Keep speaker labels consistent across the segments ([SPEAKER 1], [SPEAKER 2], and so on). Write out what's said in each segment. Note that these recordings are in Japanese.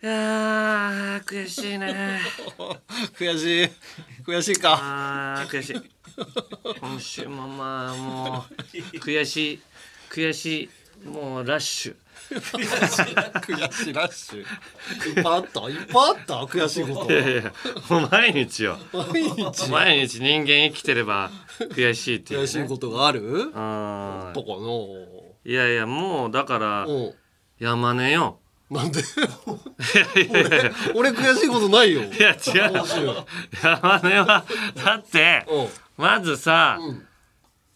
[SPEAKER 1] いやー悔しいね。
[SPEAKER 2] 悔しい。悔しいか。
[SPEAKER 1] あー悔しい。今週もまあもう悔しい。悔しい。もうラッシュ。
[SPEAKER 2] 悔しいラッシュい。っぱいあった？いっぱいあった？悔しいこと。
[SPEAKER 1] いやいやもう毎日よ。
[SPEAKER 2] 毎日？
[SPEAKER 1] 毎日人間生きてれば悔しいっていう、ね、
[SPEAKER 2] 悔しいことがある？
[SPEAKER 1] あ
[SPEAKER 2] とかな
[SPEAKER 1] ーいやいやもうだから
[SPEAKER 2] うん。
[SPEAKER 1] 山根よ
[SPEAKER 2] なんで？俺悔しいことないよ。
[SPEAKER 1] いや違う。
[SPEAKER 2] 今週
[SPEAKER 1] 山根はだって
[SPEAKER 2] うん。
[SPEAKER 1] まずさ、
[SPEAKER 2] うん。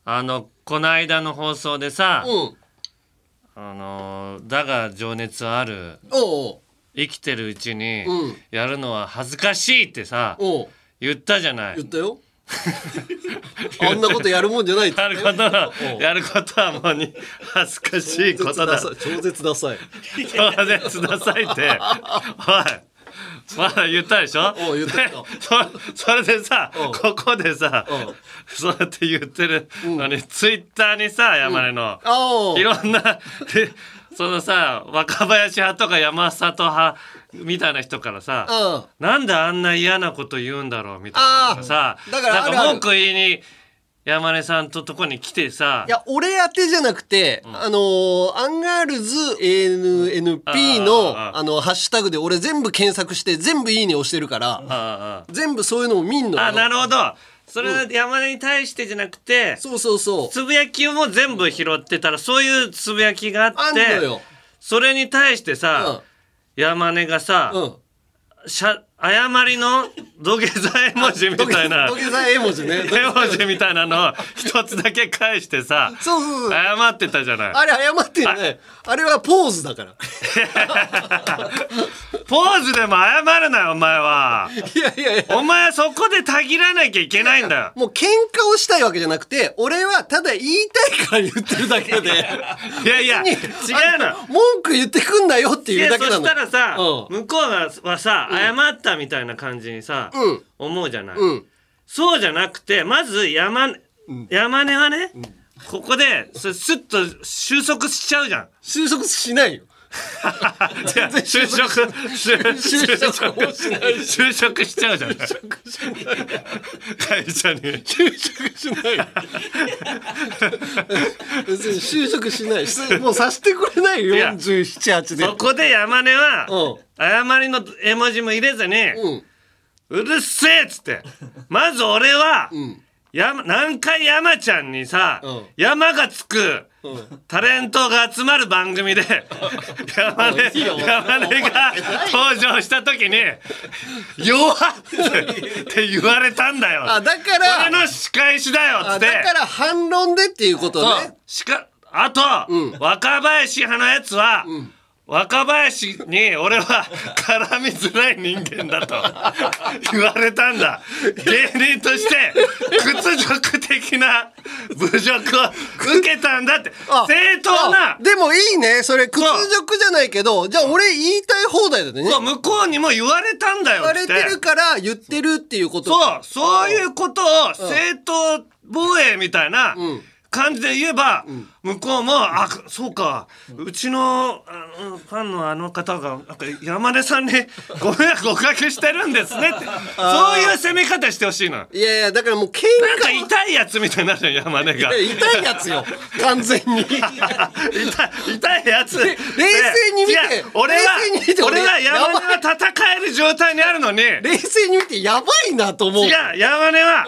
[SPEAKER 1] あのこの間の放送でさ、
[SPEAKER 2] うん。
[SPEAKER 1] あのだが情熱はある
[SPEAKER 2] おう。
[SPEAKER 1] 生きてるうちに
[SPEAKER 2] うん。
[SPEAKER 1] やるのは恥ずかしいってさ
[SPEAKER 2] おう。
[SPEAKER 1] 言ったじゃない。
[SPEAKER 2] 言ったよ あんなことやるもんじいって。
[SPEAKER 1] やることはやることはもうに恥ずかしいことだ。
[SPEAKER 2] 超絶ダサい。
[SPEAKER 1] 超絶ダサいって。おい。まだ言ったでしょ？
[SPEAKER 2] 言った
[SPEAKER 1] でそそれでさここでさ
[SPEAKER 2] う。ん
[SPEAKER 1] そうやって言ってるのに、ツイッターにさ山根の、
[SPEAKER 2] あ
[SPEAKER 1] いろんなでそのさ若林派とか山里派みたいな人からさ、
[SPEAKER 2] あ
[SPEAKER 1] なんであんな嫌なこと言うんだろうみたいなさ
[SPEAKER 2] だから
[SPEAKER 1] なんか文句言いに山根さんととこに来てさ
[SPEAKER 2] いや俺宛てじゃなくて、あのーアンガールズ ANNP の
[SPEAKER 1] あ
[SPEAKER 2] のハッシュタグで俺全部検索して全部いいね押してるから全部そういうのを見んのよ。
[SPEAKER 1] ああなるほど。それは山根に対してじゃなくて、
[SPEAKER 2] そうそうそう。
[SPEAKER 1] つぶやきをも全部拾ってたらそういうつぶやきがあって
[SPEAKER 2] よ。
[SPEAKER 1] それに対してさ、山根がさ、しゃ誤りの土下座絵文字みたいな。
[SPEAKER 2] 土下座絵文字ね。
[SPEAKER 1] 絵文字みたいなのを一つだけ返してさ
[SPEAKER 2] そうそうそう。
[SPEAKER 1] 謝ってたじゃない。
[SPEAKER 2] あれ謝ってるねあれはポーズだから
[SPEAKER 1] ポーズでも謝るなよお前は。い
[SPEAKER 2] やいやいや。
[SPEAKER 1] お前はそこでたぎらなきゃいけないんだよ。
[SPEAKER 2] もう喧嘩をしたいわけじゃなくて俺はただ言いたいから言ってるだけで。
[SPEAKER 1] いやいや違うの。
[SPEAKER 2] あ文句言ってくんなよって
[SPEAKER 1] い
[SPEAKER 2] うだけなの。
[SPEAKER 1] たらさ、
[SPEAKER 2] うん。
[SPEAKER 1] 向こうがはさ謝ったみたいな感じにさ、
[SPEAKER 2] うん。
[SPEAKER 1] 思うじゃない、
[SPEAKER 2] うん。
[SPEAKER 1] そうじゃなくてまず山,、山根はね、ここでそスッと収束しちゃうじゃん。
[SPEAKER 2] 収束しないよ
[SPEAKER 1] 違う就職就
[SPEAKER 2] 就職もしない
[SPEAKER 1] 就職しちゃうじゃん。会社に。
[SPEAKER 2] 就職しない。別に就職しない。しもうさせてくれないよ。
[SPEAKER 1] いや。
[SPEAKER 2] 478で。
[SPEAKER 1] そこで山根は
[SPEAKER 2] うん。
[SPEAKER 1] 謝りの絵文字も入れずに
[SPEAKER 2] うん「
[SPEAKER 1] うるせえ!」っつって。まず俺は、
[SPEAKER 2] ん
[SPEAKER 1] 山南海山ちゃんにさ、
[SPEAKER 2] うん
[SPEAKER 1] 山がつく
[SPEAKER 2] ん
[SPEAKER 1] タレントが集まる番組で 山根
[SPEAKER 2] いいよ
[SPEAKER 1] 山根が登場した時に「弱っ!」って言われたんだよ。
[SPEAKER 2] あだから
[SPEAKER 1] 俺の仕返しだよっつって。
[SPEAKER 2] あだから反論でっていうこと
[SPEAKER 1] そう
[SPEAKER 2] ね
[SPEAKER 1] しかあと、
[SPEAKER 2] うん
[SPEAKER 1] 若林派のやつは、若林に俺は絡みづらい人間だと言われたんだ。芸人として屈辱的な侮辱を受けたんだって。
[SPEAKER 2] あ
[SPEAKER 1] 正当な
[SPEAKER 2] あでもいいね。それ屈辱じゃないけどじゃあ俺言いたい放題だね。
[SPEAKER 1] 向こうにも言われたんだよ
[SPEAKER 2] 言われ
[SPEAKER 1] て
[SPEAKER 2] てるから言ってるっていうこと
[SPEAKER 1] そうそういうことを正当防衛みたいな感じで言えば、向こうも「あそうか。うちのあのファンのあの方がなんか山根さんに ご迷惑おかけしてるんですね」って。そういう攻め方してほしいの。
[SPEAKER 2] いやいやだからもう喧
[SPEAKER 1] なんか
[SPEAKER 2] 嘩
[SPEAKER 1] 痛いやつみたいになるじゃん山根が。
[SPEAKER 2] いや痛いやつよ。完全に。
[SPEAKER 1] 痛い痛いやつ。冷
[SPEAKER 2] 静に見て。
[SPEAKER 1] 俺は
[SPEAKER 2] 俺
[SPEAKER 1] 俺は山根は戦える状態にあるのに。
[SPEAKER 2] 冷静に見てやばいなと思う。
[SPEAKER 1] 違う山根は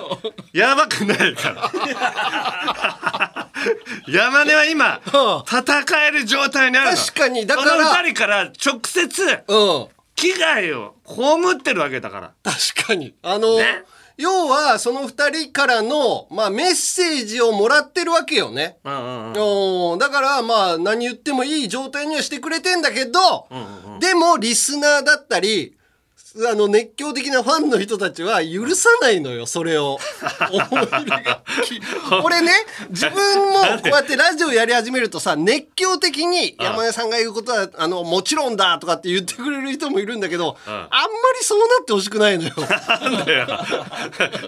[SPEAKER 1] やばくないから 山根は今
[SPEAKER 2] は
[SPEAKER 1] 戦える状態にあるの。
[SPEAKER 2] 確かに。だから
[SPEAKER 1] この二人から直接
[SPEAKER 2] うん。
[SPEAKER 1] 危害を被ってるわけだから。
[SPEAKER 2] 確かに。あの、
[SPEAKER 1] ね。
[SPEAKER 2] 要はその二人からの、まあ、メッセージをもらってるわけよね。
[SPEAKER 1] うんうんうん。
[SPEAKER 2] うん。だからまあ何言ってもいい状態にはしてくれてんだけど、でもリスナーだったりあの熱狂的なファンの人たちは許さないのよそれを 俺ね自分も こうやってラジオやり始めるとさ熱狂的に山根さんが言うことはあのもちろんだとかって言ってくれる人もいるんだけど
[SPEAKER 1] うん
[SPEAKER 2] あんまりそうなってほしくないのよ
[SPEAKER 1] なんだよ。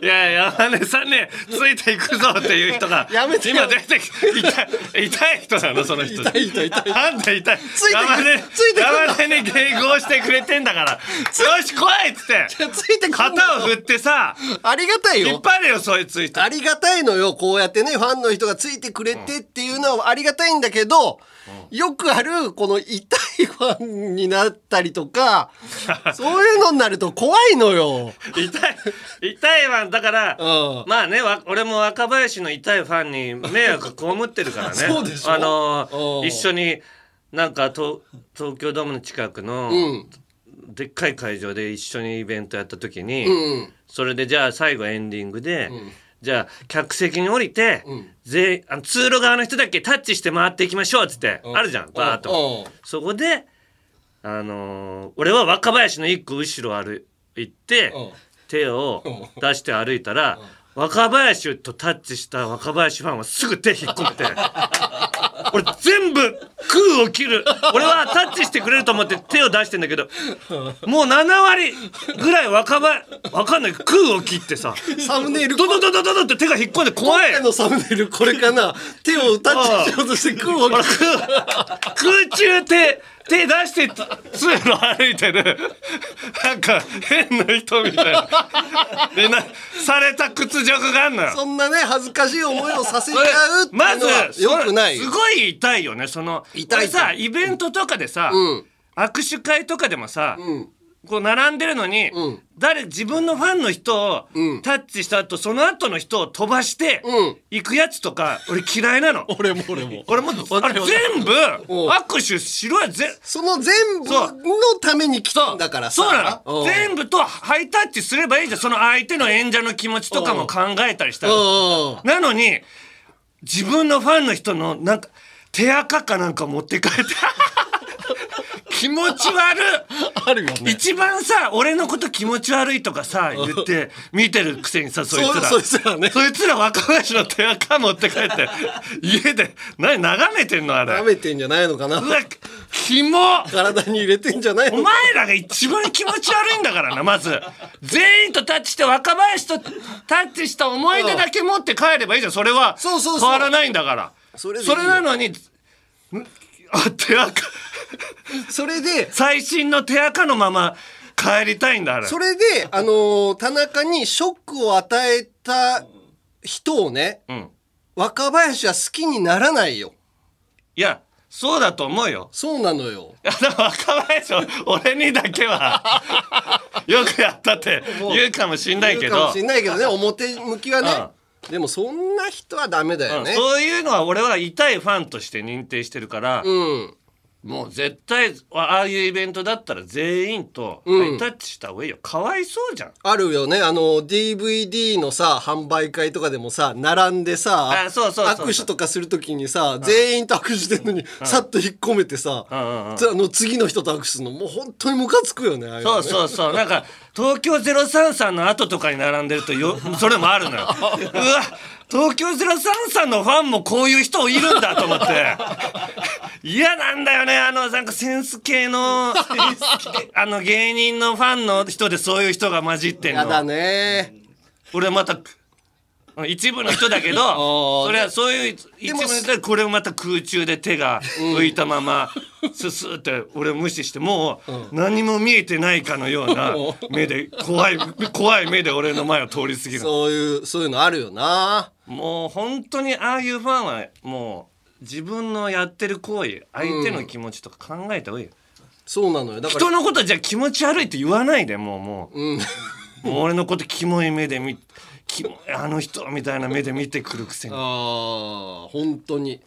[SPEAKER 1] いや、山根さんね、ついていくぞっていう人が。
[SPEAKER 2] やめてよ
[SPEAKER 1] 今出てき、痛い、痛い人なの、その人。
[SPEAKER 2] 痛い痛い痛い
[SPEAKER 1] なんで痛い。
[SPEAKER 2] ついてく
[SPEAKER 1] 山根、
[SPEAKER 2] ついてく
[SPEAKER 1] 山根に迎合してくれてんだから。よし、来いっつって。
[SPEAKER 2] ついてくんの
[SPEAKER 1] 肩を振ってさ、
[SPEAKER 2] ありがたい
[SPEAKER 1] 引っ
[SPEAKER 2] よ
[SPEAKER 1] 張れよ、そいつ。いて。
[SPEAKER 2] ありがたいのよこうやってねファンの人がついてくれてっていうのはありがたいんだけど、よくあるこの痛いファンになったりとか そういうのになると怖いのよ。
[SPEAKER 1] 痛い痛いわだから、
[SPEAKER 2] うん。
[SPEAKER 1] まあねわ俺も若林の痛いファンに迷惑被ってるからね。
[SPEAKER 2] そうでしょ？
[SPEAKER 1] あのー
[SPEAKER 2] うん。
[SPEAKER 1] 一緒になんか東東京ドームの近くの、
[SPEAKER 2] うん
[SPEAKER 1] でっかい会場で一緒にイベントやった時に、
[SPEAKER 2] うん。
[SPEAKER 1] それでじゃあ最後エンディングで、じゃあ客席に降りて、全員あの通路側の人だけタッチして回っていきましょうっつって、あるじゃんバーッと。
[SPEAKER 2] うん
[SPEAKER 1] そこで、あのー俺は若林の一個後ろ歩いて、
[SPEAKER 2] うん。
[SPEAKER 1] 手を出して歩いたら、若林とタッチした若林ファンはすぐ手引っ込めて。俺全部空を切る。俺はタッチしてくれると思って手を出してんだけどもう7割ぐらい若林わかんない。空を切ってさ。
[SPEAKER 2] サムネイル
[SPEAKER 1] ドドドドドドって手が引っ込んで怖い。
[SPEAKER 2] 今回のサムネイルこれかな。手をタッチしようとして空を
[SPEAKER 1] 俺空空中手手出して通路歩いてる。なんか変な人みたいな。でなされた屈辱があんのよ。
[SPEAKER 2] そんなね恥ずかしい思いをさせちゃうっていうの
[SPEAKER 1] まず
[SPEAKER 2] はよくない。
[SPEAKER 1] すごい痛いよね。その
[SPEAKER 2] 痛い
[SPEAKER 1] さイベントとかでさ、
[SPEAKER 2] ん。
[SPEAKER 1] 握手会とかでもさ、
[SPEAKER 2] ん
[SPEAKER 1] こう並んでるのに、
[SPEAKER 2] ん。
[SPEAKER 1] 誰自分のファンの人を
[SPEAKER 2] うん。
[SPEAKER 1] タッチした後その後の人を飛ばして
[SPEAKER 2] うん。
[SPEAKER 1] 行くやつとか俺嫌いなの。
[SPEAKER 2] 俺 も俺も。
[SPEAKER 1] 俺も あれ全部
[SPEAKER 2] う。ん
[SPEAKER 1] 握手しろやぜ。
[SPEAKER 2] その全部のために来たんだからさ。
[SPEAKER 1] そう。なの。
[SPEAKER 2] う。ん
[SPEAKER 1] 全部とハイタッチすればいいじゃん。その相手の演者の気持ちとかも考えたりしたら
[SPEAKER 2] うん
[SPEAKER 1] なのに自分のファンの人のなんか手垢かなんか持って帰って 気持ち悪
[SPEAKER 2] あるよ
[SPEAKER 1] い
[SPEAKER 2] ね。
[SPEAKER 1] 一番さ俺のこと気持ち悪いとかさ言って見てるくせにさ そいつら。
[SPEAKER 2] そそいつらね。
[SPEAKER 1] そいつら若林の手垢持って帰って 家で何眺めてんのあれ。
[SPEAKER 2] 舐めてんじゃないのかな。
[SPEAKER 1] うわキモ。
[SPEAKER 2] 体に入れてんじゃない
[SPEAKER 1] お
[SPEAKER 2] の
[SPEAKER 1] 前らが一番気持ち悪いんだからなまず。全員とタッチして若林とタッチした思い出だけ持って帰ればいいじゃん。それは
[SPEAKER 2] そうそうそう。
[SPEAKER 1] 変わらないんだから。
[SPEAKER 2] それ
[SPEAKER 1] なのにんあ手垢。
[SPEAKER 2] それで
[SPEAKER 1] 最新の手垢のまま帰りたいんだあれ。
[SPEAKER 2] それであのー田中にショックを与えた人をね
[SPEAKER 1] うん。
[SPEAKER 2] 若林は好きにならないよ。
[SPEAKER 1] いやそうだと思うよ。
[SPEAKER 2] そうなのよ。
[SPEAKER 1] いやでも若林は俺にだけは よくやったって言うかもしんないけど。
[SPEAKER 2] 言うかもしんないけどね表向きはねでもそんな人はダメだよね。
[SPEAKER 1] そういうのは俺は痛いファンとして認定してるから、
[SPEAKER 2] うん。
[SPEAKER 1] もう絶対ああいうイベントだったら全員とハイタッチした方がいいよ、かわいそうじゃん。
[SPEAKER 2] あるよね。あの DVD のさ販売会とかでもさ並んでさ
[SPEAKER 1] あそうそうそうそう。
[SPEAKER 2] 握手とかするときにさ全員と握手してんのにさっと引っ込めてさあの次の人と握手するのもう本当にムカつくよねああいのね。
[SPEAKER 1] そうそうそう。なんか東京03の後とかに並んでるとよ それもあるのよ。うわ東京03のファンもこういう人いるんだと思って。嫌なんだよねあのなんかセンス系のあの芸人のファンの人でそういう人が混じってんの。
[SPEAKER 2] やだね。
[SPEAKER 1] 俺また一部の人だけど
[SPEAKER 2] ー。
[SPEAKER 1] それはそういう一部の人でこれをまた空中で手が浮いたままススーって俺を無視してもう何も見えてないかのような目で怖い怖い目で俺の前を通り過ぎる。
[SPEAKER 2] そういうそういうのあるよな。
[SPEAKER 1] もう本当にああいうファンはもう自分のやってる行為相手の気持ちとか考えた方がいいよ。
[SPEAKER 2] そうなのよ。だから。
[SPEAKER 1] 人のことじゃあ気持ち悪いって言わないでもうもう。
[SPEAKER 2] うん。
[SPEAKER 1] もう俺のことキモい目で見キモいあの人みたいな目で見てくるくせに。
[SPEAKER 2] あー本当に。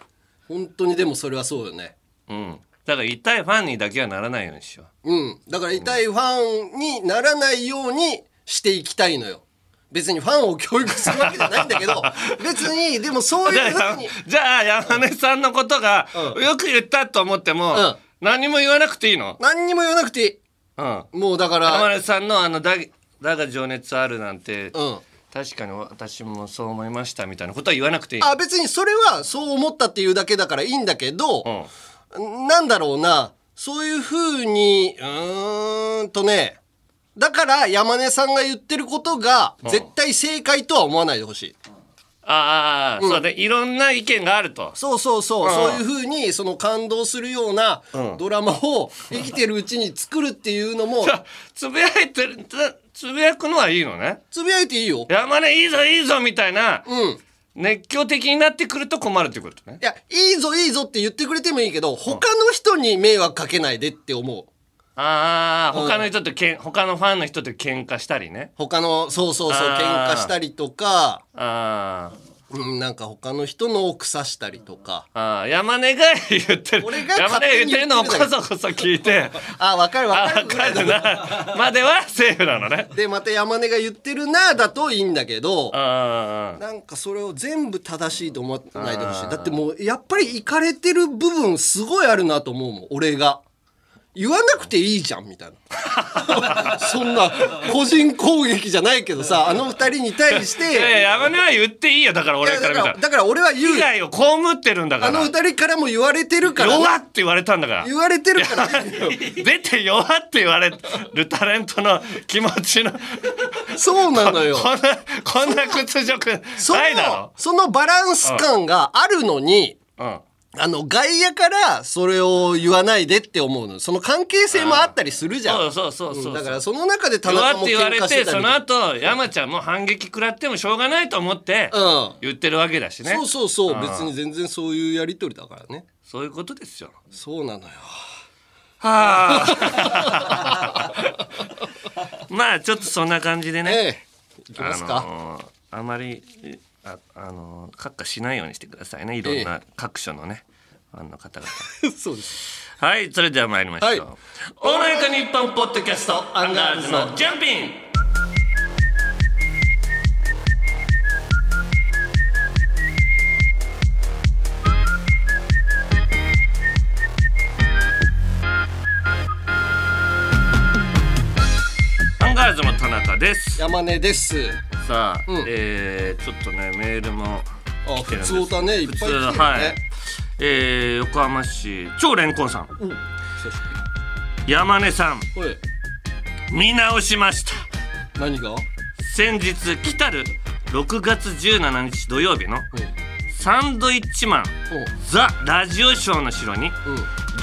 [SPEAKER 2] 本当にでもそれはそうよね。
[SPEAKER 1] うん。だから痛いファンにだけはならないようにしよ
[SPEAKER 2] う。ん。だから痛いファンにならないようにしていきたいのよ。別にファンを教育するわけじゃないんだけど 別にでもそういうふう
[SPEAKER 1] あ
[SPEAKER 2] に。
[SPEAKER 1] じゃあ山根さんのことが
[SPEAKER 2] うん。
[SPEAKER 1] よく言ったと思っても、
[SPEAKER 2] うん。
[SPEAKER 1] 何も言わなくていいの、
[SPEAKER 2] 何にも言わなくていい。
[SPEAKER 1] うん、
[SPEAKER 2] もうだから。
[SPEAKER 1] 山根さんのあのだ「だが情熱ある」なんて、
[SPEAKER 2] うん
[SPEAKER 1] 確かに私もそう思いましたみたいなことは言わなくていい。
[SPEAKER 2] あ別にそれはそう思ったっていうだけだからいいんだけど、
[SPEAKER 1] うん。
[SPEAKER 2] なんだろうな。そういうふうにうーんとね。だから山根さんが言ってることが絶対正解とは思わないでほしい。
[SPEAKER 1] ああ、そうね。いろんな意見があると。
[SPEAKER 2] そうそうそう、
[SPEAKER 1] うん。
[SPEAKER 2] そういうふうにその感動するようなドラマを生きてるうちに作るっていうのも
[SPEAKER 1] つぶやいてるつつぶやくのはいいのね。
[SPEAKER 2] つぶやいていいよ。
[SPEAKER 1] 山根いいぞいいぞみたいな
[SPEAKER 2] うん。
[SPEAKER 1] 熱狂的になってくると困るってことね。
[SPEAKER 2] いや、いいぞいいぞって言ってくれてもいいけど、他の人に迷惑かけないでって思う。
[SPEAKER 1] ああ
[SPEAKER 2] うん
[SPEAKER 1] 他の人とけん他のファンの人と喧嘩したりね。
[SPEAKER 2] 他の、そうそうそう、
[SPEAKER 1] あー。
[SPEAKER 2] 喧嘩したりとか、
[SPEAKER 1] あ
[SPEAKER 2] うん、なんか他の人のを腐したりとか。
[SPEAKER 1] ーあー山根が言ってる
[SPEAKER 2] 俺が
[SPEAKER 1] 山根が言ってるのをこそこそ聞いて
[SPEAKER 2] あ、わかるわ
[SPEAKER 1] あ
[SPEAKER 2] かる
[SPEAKER 1] 分かるなまではセーフなのね
[SPEAKER 2] で、また山根が言ってるなだといいんだけど、
[SPEAKER 1] ああ
[SPEAKER 2] なんかそれを全部正しいと思わないでほしい。だってもう、やっぱり行かれてる部分すごいあるなと思うもん、俺が。言わなくていいじゃん、みたいな。そんな、個人攻撃じゃないけどさ、あの二人に対し
[SPEAKER 1] いやいや
[SPEAKER 2] て、
[SPEAKER 1] 山根は言っていいよだから
[SPEAKER 2] い
[SPEAKER 1] 俺
[SPEAKER 2] から、
[SPEAKER 1] 見たら
[SPEAKER 2] だから俺は言う
[SPEAKER 1] 被。害を被ってるんだか
[SPEAKER 2] あの
[SPEAKER 1] ら
[SPEAKER 2] 二人からも言われてるから、
[SPEAKER 1] 弱って言われたんだから
[SPEAKER 2] 言われてるから。
[SPEAKER 1] 出て弱って言われるタレントの気持ちの
[SPEAKER 2] そうなのよ。
[SPEAKER 1] こんなこんな屈辱
[SPEAKER 2] そ
[SPEAKER 1] ないだろ
[SPEAKER 2] の、そのバランス感があるのに、
[SPEAKER 1] うん
[SPEAKER 2] あの、外野からそれを言わないでって思うの。その関係性もあったりするじゃん。
[SPEAKER 1] そうそうそうそう
[SPEAKER 2] だからその中で田
[SPEAKER 1] 弱
[SPEAKER 2] 中も
[SPEAKER 1] って言われ
[SPEAKER 2] 喧嘩しててた
[SPEAKER 1] その
[SPEAKER 2] りとか。
[SPEAKER 1] 後山ちゃんも反撃食らってもしょうがないと思って
[SPEAKER 2] うん。
[SPEAKER 1] 言ってるわけだしね
[SPEAKER 2] そうそうそう。
[SPEAKER 1] ん
[SPEAKER 2] 別に全然そういうやりとりだからね。
[SPEAKER 1] そういうことですよ
[SPEAKER 2] そうなのよ。
[SPEAKER 1] はあ まあちょっとそんな感じでね、
[SPEAKER 2] ええ。いきますか。
[SPEAKER 1] あのーあまりああのー、閣下しないようにしてくださいね。いろんな各所のねファンの方々。
[SPEAKER 2] そうです。
[SPEAKER 1] はいそれでは参りましょう、
[SPEAKER 2] はい。
[SPEAKER 1] オールナイトニッポンポッドキャストアンガールズのジャンピン。アンガールズの田中です。
[SPEAKER 2] 山根です。
[SPEAKER 1] さあ、
[SPEAKER 2] うん。
[SPEAKER 1] えーちょっとねメールも
[SPEAKER 2] あ、
[SPEAKER 1] 来てるんです。
[SPEAKER 2] ふつおたね、いっぱいね。
[SPEAKER 1] はい。えー横浜市超レンコンさん。山根さん。見直しました。
[SPEAKER 2] 何が？
[SPEAKER 1] 先日来たる6月17日土曜日のサンドイッチマンザ・ラジオショーの城に。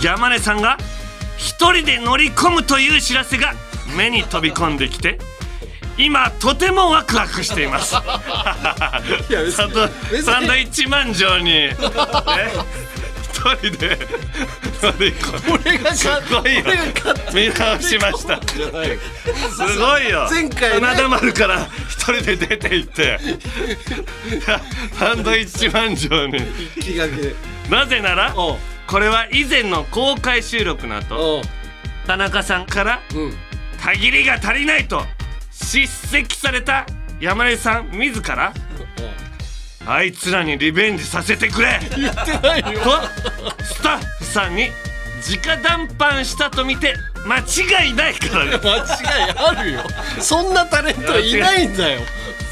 [SPEAKER 1] 山根さんが一人で乗り込むという知らせが目に飛び込んできて今とてもワクワクしています。
[SPEAKER 2] いや
[SPEAKER 1] ササンドイッチマン城にね一人で乗り込む
[SPEAKER 2] 俺が
[SPEAKER 1] すごいよ。見直しました。すごいよ。
[SPEAKER 2] 前回ね。
[SPEAKER 1] 花田丸から一人で出て行って。サンドイッチマン城に。なぜならこれは以前の公開収録の後。田中さんから
[SPEAKER 2] うん。
[SPEAKER 1] 「たぎりが足りない」と叱責された山根さん自ら「あいつらにリベンジさせてくれ!」
[SPEAKER 2] 言ってないよ。
[SPEAKER 1] とスタッフさんに直談判したと見て間違いないからね。
[SPEAKER 2] 間違いあるよ。そんなタレントいないんだよ。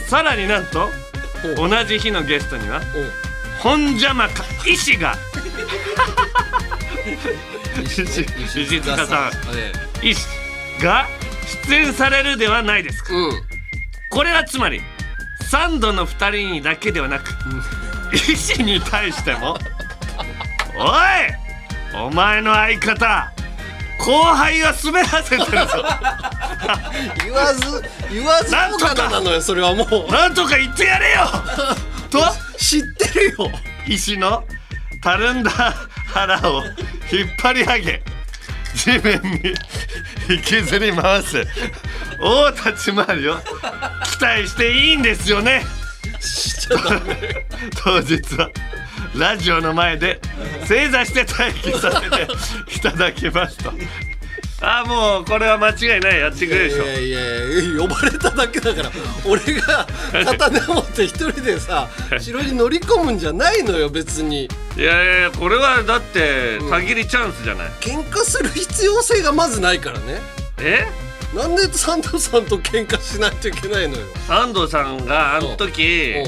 [SPEAKER 1] さらになんと
[SPEAKER 2] お
[SPEAKER 1] 同じ日のゲストには本邪魔か医師が。石塚さん。
[SPEAKER 2] え
[SPEAKER 1] 医師が出演されるではないですか
[SPEAKER 2] えうん。
[SPEAKER 1] これはつまりサンドの2人にだけではなく、医師に対しても「おいお前の相方後輩は滑らせてるぞ
[SPEAKER 2] 言わず言わずもがななのよそれはもう
[SPEAKER 1] なんとか言ってやれよ!」と
[SPEAKER 2] 知ってるよ
[SPEAKER 1] 医師のたるんだ腹を引っ張り上げ地面に引きずり回す大立ち回りを期待していいんですよね当日はラジオの前で正座して待機させていただきますとああもうこれは間違いない。やってくれるでしょ。
[SPEAKER 2] いやいやいや呼ばれただけだから 俺が刀持って一人でさ 城に乗り込むんじゃないのよ別に。
[SPEAKER 1] いやいやこれはだってたぎりチャンスじゃない、
[SPEAKER 2] 喧嘩する必要性がまずないからね。
[SPEAKER 1] え？
[SPEAKER 2] なんでサンドさんと喧嘩しないといけないのよ。
[SPEAKER 1] 安藤さんがあの時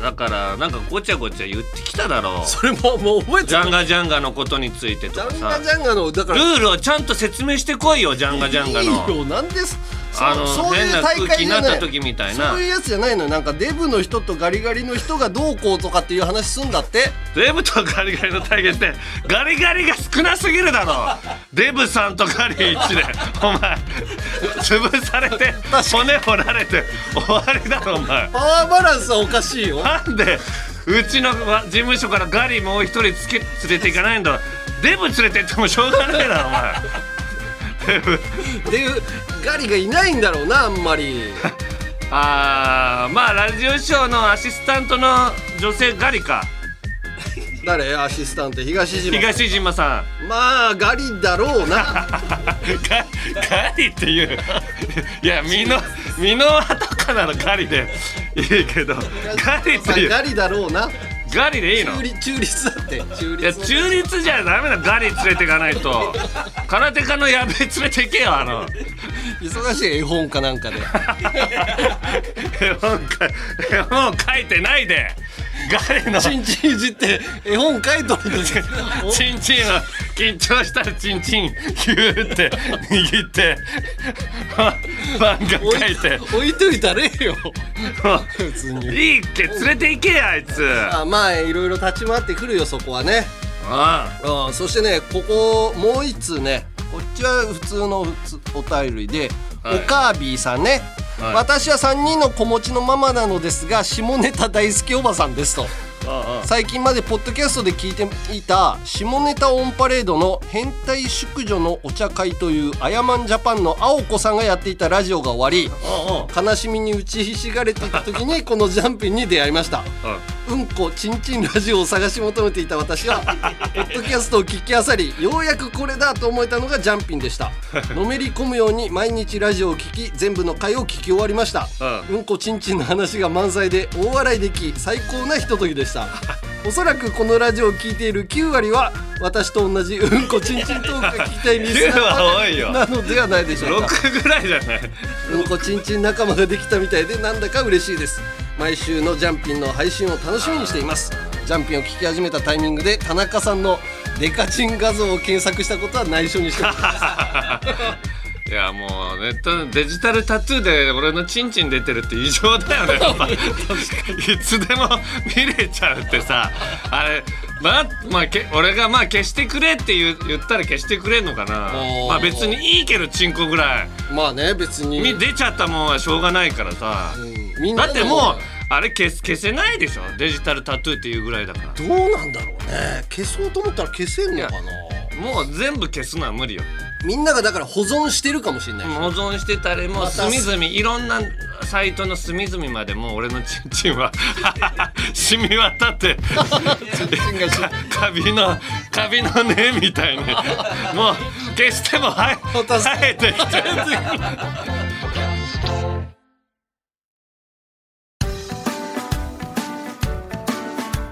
[SPEAKER 1] だからなんかごちゃごちゃ言ってきただろう。
[SPEAKER 2] それももう覚えて
[SPEAKER 1] ジャンガジャンガのことについてと
[SPEAKER 2] ジャ
[SPEAKER 1] かさ
[SPEAKER 2] ンガジャンガのだから。
[SPEAKER 1] ルールをちゃんと説明してこいよジャンガジャンガの。
[SPEAKER 2] いいよなんです
[SPEAKER 1] あの
[SPEAKER 2] そういう大
[SPEAKER 1] 空気になった
[SPEAKER 2] 会じゃない
[SPEAKER 1] 時みたいな。
[SPEAKER 2] そういうやつじゃないのよ。なんかデブの人とガリガリの人がどうこうとかっていう話すんだって。
[SPEAKER 1] デブとガリガリの対決ってガリガリが少なすぎるだろ。デブさんとガリ1でお前潰されて骨折られて終わりだろお前。
[SPEAKER 2] パワーバランスはおかしいよ。
[SPEAKER 1] なんでうちのわ事務所からガリもう一人つけ連れていかないんだ。デブ連れてってもしょうがないだろお前てい
[SPEAKER 2] うガリがいないんだろうなあんまり。
[SPEAKER 1] あーまあラジオショーのアシスタントの女性ガリか。
[SPEAKER 2] 誰？アシスタント東島
[SPEAKER 1] 東島さん。
[SPEAKER 2] まあガリだろうな。
[SPEAKER 1] ガガリっていう。いや身の身の後かなのガリでいいけど。ガリっていう。
[SPEAKER 2] ガリだろうな。
[SPEAKER 1] ガリでいいの？
[SPEAKER 2] 中立だって。中
[SPEAKER 1] いや
[SPEAKER 2] 立
[SPEAKER 1] 中立じゃダメだ。ガリ連れていかないと。空手家のやべえ連れて行けよあの。
[SPEAKER 2] 忙しい絵本かなんかで。
[SPEAKER 1] 絵本か絵本書いてないでガリの。
[SPEAKER 2] チンチンいじって絵本書いとるんですよ
[SPEAKER 1] チンチンは緊張したらチンチンギューって握って漫画書いて。
[SPEAKER 2] 置いといたれよ。普通に。
[SPEAKER 1] いいっけ連れて行けやあいつ。
[SPEAKER 2] あまあいろいろ立ち回ってくるよそこはね。
[SPEAKER 1] あ
[SPEAKER 2] うんそしてねここもう一通ねこっちは普通の普通お便りで、
[SPEAKER 1] はい。
[SPEAKER 2] おかーびーさんね、
[SPEAKER 1] はい。
[SPEAKER 2] 私は3人の子持ちのママなのですが下ネタ大好きおばさんですと。
[SPEAKER 1] ああ。
[SPEAKER 2] 最近までポッドキャストで聞いていた下ネタオンパレードの変態淑女のお茶会というアヤマンジャパンの青子さんがやっていたラジオが終わり悲しみに打ちひしがれていた時にこのジャンピンに出会いましたうんこちんちんラジオを探し求めていた私は ポッドキャストを聞きあさりようやくこれだと思えたのがジャンピンでした。のめり込むように毎日ラジオを聞き全部の回を聞き終わりました。
[SPEAKER 1] う
[SPEAKER 2] うんこちんちんの話が満載で大笑いでき最高なひとときでした。おそらくこのラジオを聞いている9割は私と同じうんこちんちんトークが聞きたいリスナ
[SPEAKER 1] 9は多いよ。
[SPEAKER 2] ーなのではないでしょうか。
[SPEAKER 1] 6ぐらいじゃない
[SPEAKER 2] うんこちんちん仲間ができたみたいでなんだか嬉しいです毎週のジャンピンの配信を楽しみにしています。ジャンピンを聞き始めたタイミングで田中さんのデカチン画像を検索したことは内緒にしてます。
[SPEAKER 1] いやもうネットデジタルタトゥーで俺のチンチン出てるって異常だよね。いつでも見れちゃうってさ。あれままあけ俺がまあ消してくれって言う言ったら消してくれんのかな。まあ別にいいけどチンコぐらい。
[SPEAKER 2] まあね別に。
[SPEAKER 1] み出ちゃったもんはしょうがないからさ、
[SPEAKER 2] うん。
[SPEAKER 1] だってもうあれ消す消せないでしょ？デジタルタトゥーっていうぐらいだから。
[SPEAKER 2] どうなんだろうね。消そうと思ったら消せんのかな？
[SPEAKER 1] もう全部消すのは無理よ。
[SPEAKER 2] みんながだから保存してるかもしれない、
[SPEAKER 1] 保存してたりもう隅々いろんなサイトの隅々までもう俺のチンチンは 染み渡ってカビのカビの根みたいにもう消してもは生えてきて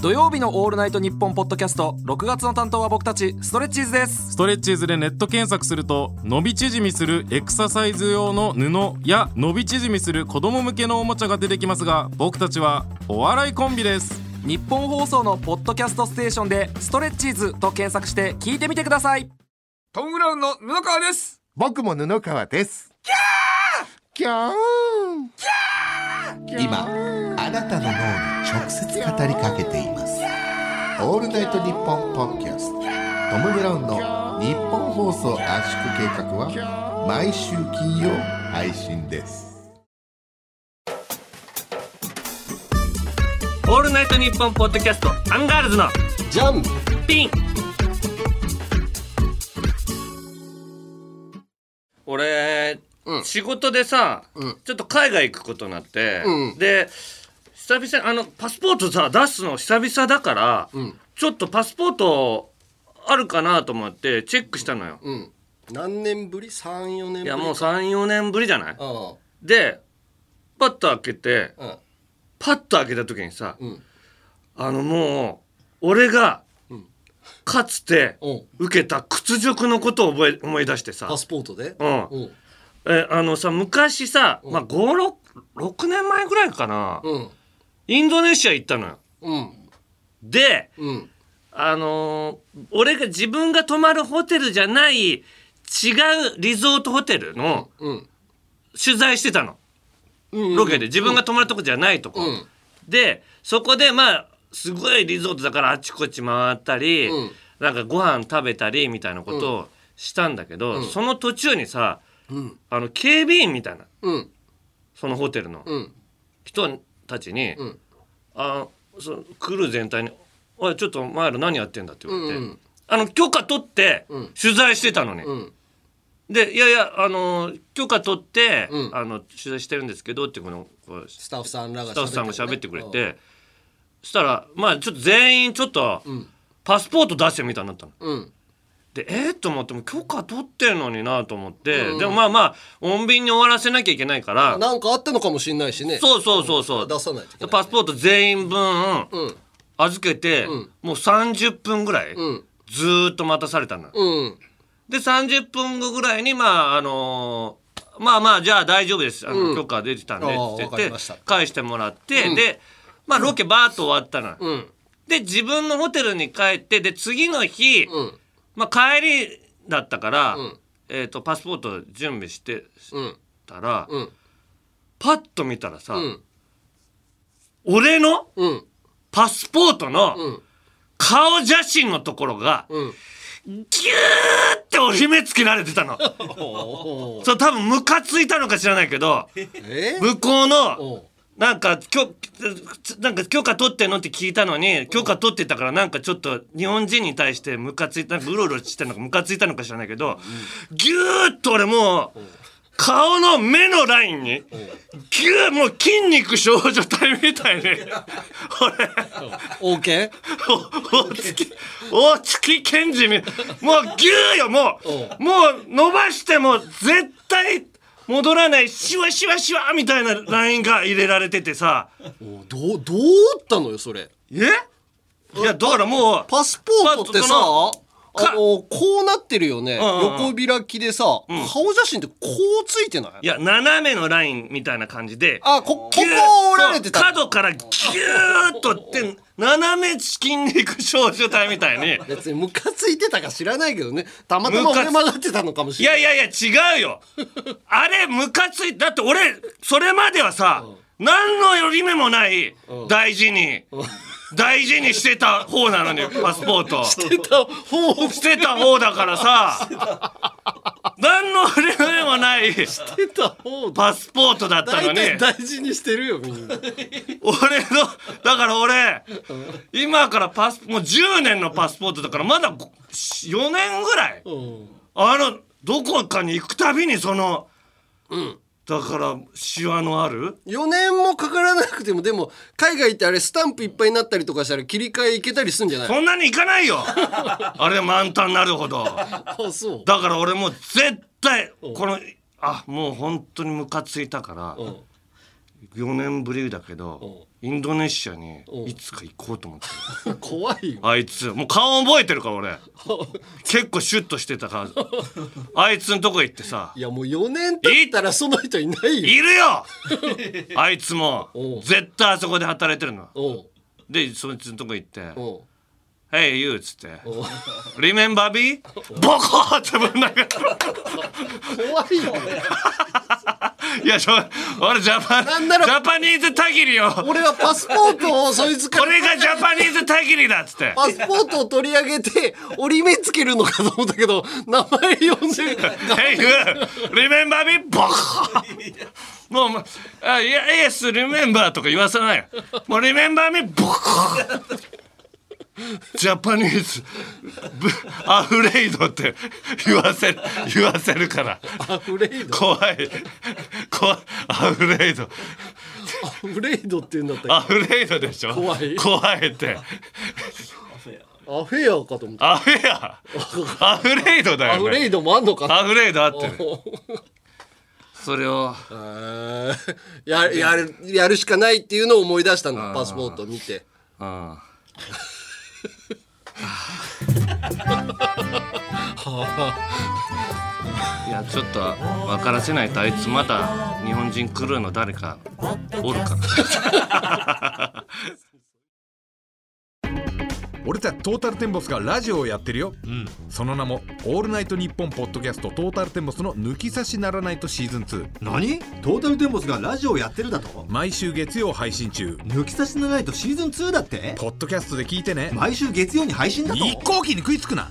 [SPEAKER 3] 土曜日の「オールナイトニッポン」ポッドキャスト6月の担当は僕たちストレッチーズです。
[SPEAKER 4] ストレッチーズでネット検索すると伸び縮みするエクササイズ用の布や伸び縮みする子供向けのおもちゃが出てきますが僕たちはお笑いコンビです。
[SPEAKER 3] 日本放送のポッドキャストステーションで「ストレッチーズ」と検索して聞いてみてください。トム・ブラウンの布川です。
[SPEAKER 5] 僕も布川です。キャー！キャー今あなたの脳に直接語りかけています。オールナイトニッポンポッドキャスト。トム・ブラウンのニッポン放送圧縮計画は毎週金曜配信です。
[SPEAKER 1] オールナイトニッポンポッドキャストアンガールズの
[SPEAKER 2] ジャン。
[SPEAKER 1] ピン。俺、
[SPEAKER 2] うん。
[SPEAKER 1] 仕事でさ、
[SPEAKER 2] うん。
[SPEAKER 1] ちょっと海外行くことになって、
[SPEAKER 2] うん。
[SPEAKER 1] で久々あのパスポートさ出すの久々だから、
[SPEAKER 2] うん。
[SPEAKER 1] ちょっとパスポートあるかなと思ってチェックしたのよ。
[SPEAKER 2] うん。何年ぶり？34年ぶり
[SPEAKER 1] いやもう34年ぶりじゃない？
[SPEAKER 2] うん。
[SPEAKER 1] でパッと開けて
[SPEAKER 2] うん。
[SPEAKER 1] パッと開けた時にさ、
[SPEAKER 2] うん。
[SPEAKER 1] あのもう俺が
[SPEAKER 2] うん。
[SPEAKER 1] かつて
[SPEAKER 2] うん。
[SPEAKER 1] 受けた屈辱のことを覚え思い出してさ。
[SPEAKER 2] パスポートで？
[SPEAKER 1] うん。
[SPEAKER 2] うん
[SPEAKER 1] えあのさ昔さ、まあ、56年前ぐらいかな、
[SPEAKER 2] うん。
[SPEAKER 1] インドネシア行ったのよ。
[SPEAKER 2] うん。
[SPEAKER 1] で
[SPEAKER 2] うん。
[SPEAKER 1] あのー俺が自分が泊まるホテルじゃない違うリゾートホテルの
[SPEAKER 2] うん。
[SPEAKER 1] 取材してたの、
[SPEAKER 2] うん
[SPEAKER 1] ロケで。自分が泊まるとこじゃないとこ、
[SPEAKER 2] うん。
[SPEAKER 1] でそこでまあすごいリゾートだからあちこち回ったり、
[SPEAKER 2] うん。
[SPEAKER 1] なんかご飯食べたりみたいなことをしたんだけど、その途中にさ、
[SPEAKER 2] ん。
[SPEAKER 1] あの警備員みたいな。
[SPEAKER 2] うん。
[SPEAKER 1] そのホテルの。
[SPEAKER 2] うん。
[SPEAKER 1] 人たちに「
[SPEAKER 2] ん。
[SPEAKER 1] あそのクルー全体に「おいちょっとお前ら何やってんだ」って言われて、
[SPEAKER 2] うんうん。
[SPEAKER 1] あの許可取って
[SPEAKER 2] ん。
[SPEAKER 1] 取材してたのに。
[SPEAKER 2] うん。
[SPEAKER 1] で「いやいやあの許可取って、
[SPEAKER 2] うん。
[SPEAKER 1] あの取材してるんですけど」ってこのこう
[SPEAKER 2] スタッフさんらが
[SPEAKER 1] スタッフさんが喋ってくれ
[SPEAKER 2] うん
[SPEAKER 1] て、そしたらまあちょっと全員ちょっと
[SPEAKER 2] ん。
[SPEAKER 1] パスポート出してみたいになったの。
[SPEAKER 2] うん
[SPEAKER 1] でえー、と思っても許可取ってんのになと思って、でもまあまあ穏便に終わらせなきゃいけないから。
[SPEAKER 2] なんかあったのかもしれないしね。
[SPEAKER 1] そうそうそうそう。
[SPEAKER 2] 出さないといけない
[SPEAKER 1] パスポート全員分
[SPEAKER 2] うん。
[SPEAKER 1] 預けて、
[SPEAKER 2] ん。
[SPEAKER 1] もう30分ぐらい
[SPEAKER 2] うん。
[SPEAKER 1] ずーっと待たされたの。
[SPEAKER 2] うん。
[SPEAKER 1] で30分後ぐらいにまああのーまあまあじゃあ大丈夫です。あの、
[SPEAKER 2] うん。
[SPEAKER 1] 許可出てたんでって言って返してもらって、でまあロケバーッと終わったの、
[SPEAKER 2] うん。
[SPEAKER 1] で自分のホテルに帰ってで次の日、
[SPEAKER 2] うん
[SPEAKER 1] まあ帰りだったから、
[SPEAKER 2] ん。
[SPEAKER 1] えー、とパスポート準備して
[SPEAKER 2] うん
[SPEAKER 1] たら、
[SPEAKER 2] うん。
[SPEAKER 1] パッと見たらさ、
[SPEAKER 2] うん。
[SPEAKER 1] 俺の
[SPEAKER 2] うん。
[SPEAKER 1] パスポートの
[SPEAKER 2] うん。
[SPEAKER 1] 顔写真のところが、
[SPEAKER 2] うん。
[SPEAKER 1] ギューって折り目つけられてたの。
[SPEAKER 2] お
[SPEAKER 1] そう多分ムカついたのか知らないけど
[SPEAKER 2] え
[SPEAKER 1] 向こうの
[SPEAKER 2] お
[SPEAKER 1] なんか許なんか許可取ってんのって聞いたのに許可取ってたからなんかちょっと日本人に対してムカついたなんかうろうろしてんのかムカついたのか知らないけど、ギューッと俺もう顔の目のラインにギューもう筋肉少女体みたいに俺。
[SPEAKER 2] OK
[SPEAKER 1] お大月大月健二みもうギューよもう。もう伸ばしても絶対戻らないシワシワシワみたいなラインが入れられててさ。
[SPEAKER 2] おどうどうったのよそれ？
[SPEAKER 1] え？いやだからもう
[SPEAKER 2] パスポートってさあのこうなってるよね、
[SPEAKER 1] んうん
[SPEAKER 2] 横開きでさ、顔写真ってこうついてない？
[SPEAKER 1] いや斜めのラインみたいな感じで。
[SPEAKER 2] あこここ
[SPEAKER 1] ギュー
[SPEAKER 2] 折られてた。
[SPEAKER 1] 角からギューッとって斜め筋肉少女体みたいに。
[SPEAKER 2] 別にムカついてたか知らないけどね。たまたま折れ曲がってたのかもし
[SPEAKER 1] い
[SPEAKER 2] れない。
[SPEAKER 1] やいやいや違うよ。あれムカついだって俺それまではさ、何のより目もない大事に、大事にしてた方なのにパスポート。
[SPEAKER 2] してた方。
[SPEAKER 1] してた方だからさ。何のより目もない
[SPEAKER 2] してた方だ。
[SPEAKER 1] パスポートだったの
[SPEAKER 2] 大
[SPEAKER 1] に
[SPEAKER 2] 体大事にしてるよみんな。
[SPEAKER 1] 俺のだから俺今からパスもう10年のパスポートだからまだ4年ぐらい。
[SPEAKER 2] うん。
[SPEAKER 1] あのどこかに行くたびにその、だからシワのある
[SPEAKER 2] ？4年もかからなくてもでも海外ってあれスタンプいっぱいになったりとかしたら切り替えいけたりすんじゃない？
[SPEAKER 1] そんなに行かないよ。あれ満タンになるほど。
[SPEAKER 2] あそう。
[SPEAKER 1] だから俺もう絶対このあもう本当にムカついたから4年ぶりだけどインドネシアにいつか行こうと思って。る
[SPEAKER 2] 怖いよ。
[SPEAKER 1] あいつ。もう顔覚えてるから俺。結構シュッとしてたからあいつのとこ行ってさ。
[SPEAKER 2] いやもう4年経ったらその人いないよ。
[SPEAKER 1] いるよ！あいつも。絶対あそこで働いてるの。でそいつのとこ行って。
[SPEAKER 2] おう「
[SPEAKER 1] Hey you」っつって「Remember me?」ボコーってぶん投げた
[SPEAKER 2] 怖いよ
[SPEAKER 1] いやちょ俺ジャパジ
[SPEAKER 2] なんなら
[SPEAKER 1] ャパニーズたぎりよ。
[SPEAKER 2] 俺はパスポートをそいつから。
[SPEAKER 1] これがジャパニーズたぎりだっつって。
[SPEAKER 2] パスポートを取り上げて折り目つけるのかと思ったけど名前呼んで「
[SPEAKER 1] Hey you remember me?」ボコーもうもう「あいやイエスリメンバー」とか言わせない。よもう「リメンバーミボコージャパニーズブアフレイドって言わせる言わせるから。
[SPEAKER 2] アフレイド
[SPEAKER 1] 怖い。怖い。アフレイド
[SPEAKER 2] アフレイドって言うんだったっ
[SPEAKER 1] アフレイドでしょ？
[SPEAKER 2] 怖い。
[SPEAKER 1] 怖いって。
[SPEAKER 2] けアフェアかと思った。
[SPEAKER 1] アフェアアフレイドだよ、ね、
[SPEAKER 2] アフレイドもあんのか？
[SPEAKER 1] アフレイド合ってるそれを。
[SPEAKER 2] えー。ややるやるしかないっていうのを思い出したんだ。パスポートを見て。
[SPEAKER 1] うん いやちょっと分からせないとあいつまだ日本人クルーの誰かおるか
[SPEAKER 6] 俺たちトータルテンボスがラジオをやってるよ、その名も「オールナイトニッポン」ポッドキャストトータルテンボスの「抜き差しならないとシーズン2
[SPEAKER 7] 何？トータルテンボスがラジオをやってるだと？
[SPEAKER 6] 毎週月曜配信中。
[SPEAKER 7] 抜き差しならないとシーズン2だって？
[SPEAKER 6] ポッドキャストで聞いてね。
[SPEAKER 7] 毎週月曜に配信だと？
[SPEAKER 6] 一向機に食いつくな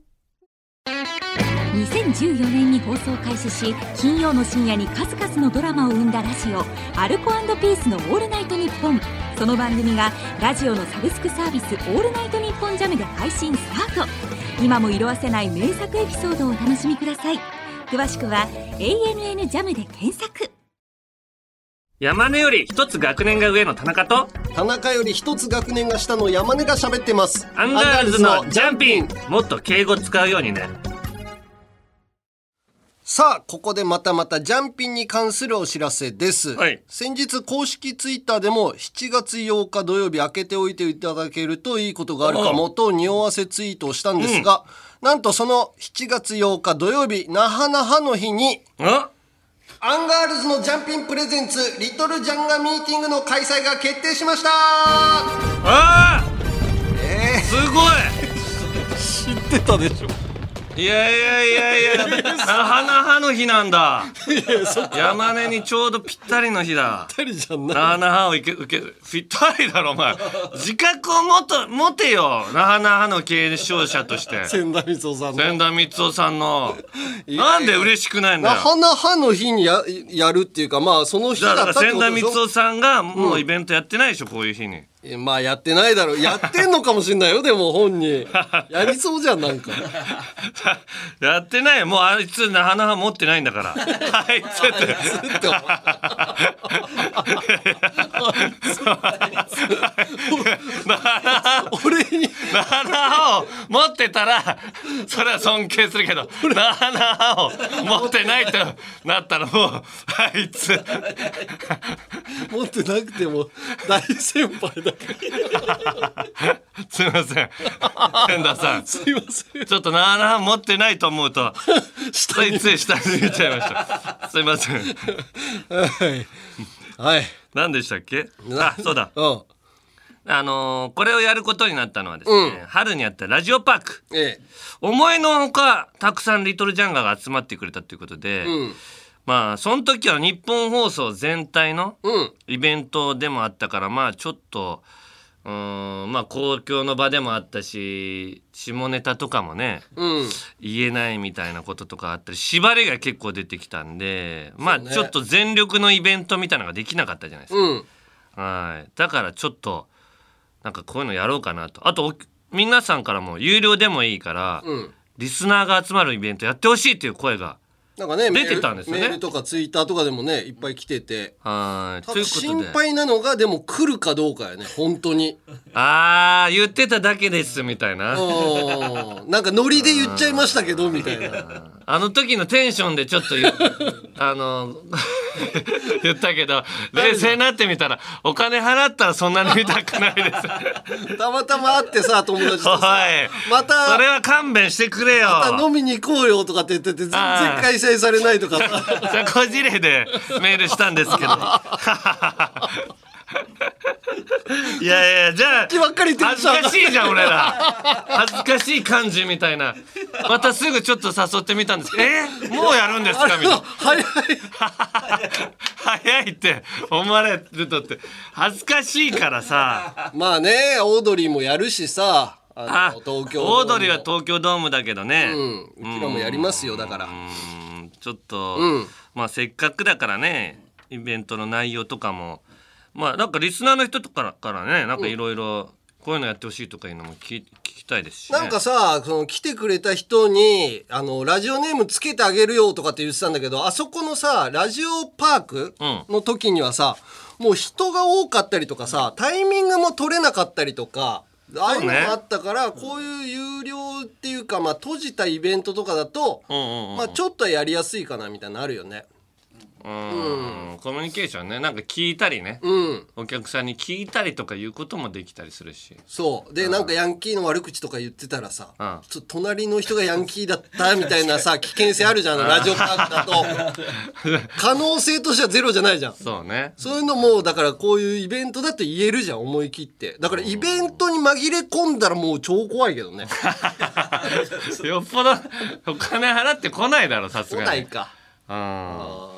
[SPEAKER 8] 2014年に放送開始し金曜の深夜に数々のドラマを生んだラジオ「アルコピースのオールナイトニッポン」その番組がラジオのサブスクサービス「オールナイトニッポンジャムで配信スタート。今も色あせない名作エピソードをお楽しみください。詳しくは「ANN ジャムで検索。
[SPEAKER 1] 山根より一つ学年が上の田中と
[SPEAKER 2] 田中より一つ学年が下の山根が喋ってます。
[SPEAKER 1] アンガールズのジャンピン。もっと敬語使うようにね。
[SPEAKER 2] さあここでまたまたジャンピンに関するお知らせです、先日公式ツイッターでも7月8日土曜日開けておいていただけるといいことがあるかもと匂わせツイートをしたんですが、なんとその7月8日土曜日那覇那覇の日にアンガールズのジャンピンプレゼンツリトルジャンガミーティングの開催が決定しました。
[SPEAKER 1] あ。
[SPEAKER 2] え
[SPEAKER 1] ー、すご
[SPEAKER 2] い。知ってたでしょ
[SPEAKER 1] いやいやいやいや那覇那覇の日なんだ。山根にちょうどぴったりの日だ。
[SPEAKER 2] ぴったりじゃんな
[SPEAKER 1] 那覇那覇を受け受けぴったりだろお前。自覚をもと持てよ那覇那覇の継承者として。
[SPEAKER 2] 千田光夫さんの。
[SPEAKER 1] 千田光夫さんの。なんで嬉しくないんだ
[SPEAKER 2] 那
[SPEAKER 1] よ
[SPEAKER 2] 覇那覇の日にややるっていうかまあその日だったって
[SPEAKER 1] 千田
[SPEAKER 2] ことでしょ。
[SPEAKER 1] 光夫さんがもうイベントやってないでしょこういう日に。
[SPEAKER 2] えまあやってないだろう。やってんのかもしれないよ でも本人。やりそうじゃんなんか。
[SPEAKER 1] やってないよ。もうあいつなはなは持ってないんだから。あいつって
[SPEAKER 2] 俺に。
[SPEAKER 1] なはなを持ってたらそれは尊敬するけどなはなを持ってないとなったらもうあいつ。
[SPEAKER 2] 持ってなくても大先輩だ
[SPEAKER 1] すいません。千田さん。
[SPEAKER 2] すいません。
[SPEAKER 1] ちょっとなはな持ってないと思うとついつい下に見ちゃいました。すいません。
[SPEAKER 2] はい。はい。
[SPEAKER 1] 何でしたっけ？あそうだ。
[SPEAKER 2] う。ん
[SPEAKER 1] あのーこれをやることになったのはですね、春にあったラジオパーク、
[SPEAKER 2] ええ。
[SPEAKER 1] 思いのほかたくさんリトルジャンガーが集まってくれたということで、
[SPEAKER 2] うん
[SPEAKER 1] まあその時は日本放送全体の
[SPEAKER 2] うん
[SPEAKER 1] イベントでもあったからまあちょっとうーんまあ公共の場でもあったし下ネタとかもね
[SPEAKER 2] うん
[SPEAKER 1] 言えないみたいなこととかあったり縛りが結構出てきたんでまあ
[SPEAKER 2] そうね
[SPEAKER 1] ちょっと全力のイベントみたいなのができなかったじゃないですか。
[SPEAKER 2] うん
[SPEAKER 1] はい。だからちょっと、なんかこういうのやろうかなと。あと、お皆さんからも有料でもいいから、
[SPEAKER 2] うん
[SPEAKER 1] リスナーが集まるイベントやってほしいっていう声が。
[SPEAKER 2] なんかね
[SPEAKER 1] 出てたんですよね
[SPEAKER 2] メールとかツイッターとかでもねいっぱい来てて
[SPEAKER 1] はい。
[SPEAKER 2] ただ
[SPEAKER 1] ということ
[SPEAKER 2] 心
[SPEAKER 1] で。
[SPEAKER 2] 配なのがでも来るかどうかやね本当に
[SPEAKER 1] あー、言ってただけです、みたいな。
[SPEAKER 2] うんなんかノリで言っちゃいましたけどみたいな
[SPEAKER 1] あの時のテンションでちょっと言う あの、言ったけど、冷静になってみたら、お金払ったらそんなに見たくないです。
[SPEAKER 2] たまたま会ってさ友達と
[SPEAKER 1] おい
[SPEAKER 2] さ。また
[SPEAKER 1] それは勘弁してくれよ。
[SPEAKER 2] また飲みに行こうよとかって言ってて全然開催されないとか。
[SPEAKER 1] 個人例でメールしたんですけど。いやいやじゃあ恥ずかしいじゃん。俺ら恥ずかしい感じみたいな。またすぐちょっと誘ってみたんです。え？もうやるんですか？みたいな。
[SPEAKER 2] 早い。
[SPEAKER 1] 早いって思われるとって。恥ずかしいからさ。
[SPEAKER 2] まあねオードリーもやるしさ。あ東京
[SPEAKER 1] オードリーは東京ドームだけどね。
[SPEAKER 2] うん。うちらもやりますよだから。
[SPEAKER 1] うんちょっと、
[SPEAKER 2] うん。
[SPEAKER 1] まあせっかくだからねイベントの内容とかも。まあなんかリスナーの人とかからねなんかいろいろこういうのやってほしいとかいうのも聞聞きたいですし、ね、
[SPEAKER 2] なんかさその来てくれた人にあのラジオネームつけてあげるよとかって言ってたんだけどあそこのさラジオパークの時にはさ、もう人が多かったりとかさタイミングも取れなかったりとかああいうのもあったから、こういう有料っていうか、まあ、閉じたイベントとかだと、まあ、ちょっとはやりやすいかなみたいなのあるよね。
[SPEAKER 1] うん。コミュニケーションね。なんか聞いたりね、
[SPEAKER 2] うん。
[SPEAKER 1] お客さんに聞いたりとかいうこともできたりするし。
[SPEAKER 2] そう。でなんかヤンキーの悪口とか言ってたらさ、
[SPEAKER 1] うん。
[SPEAKER 2] ちょ隣の人がヤンキーだったみたいなさ 危険性あるじゃんラジオパークだと。可能性としてはゼロじゃないじゃん。
[SPEAKER 1] そうね。
[SPEAKER 2] そういうのもだからこういうイベントだと言えるじゃん思い切って。だからイベントに紛れ込んだらもう超怖いけどね。
[SPEAKER 1] よっぽどお金払ってこないだろさすがに。
[SPEAKER 2] 来ないか。
[SPEAKER 1] うん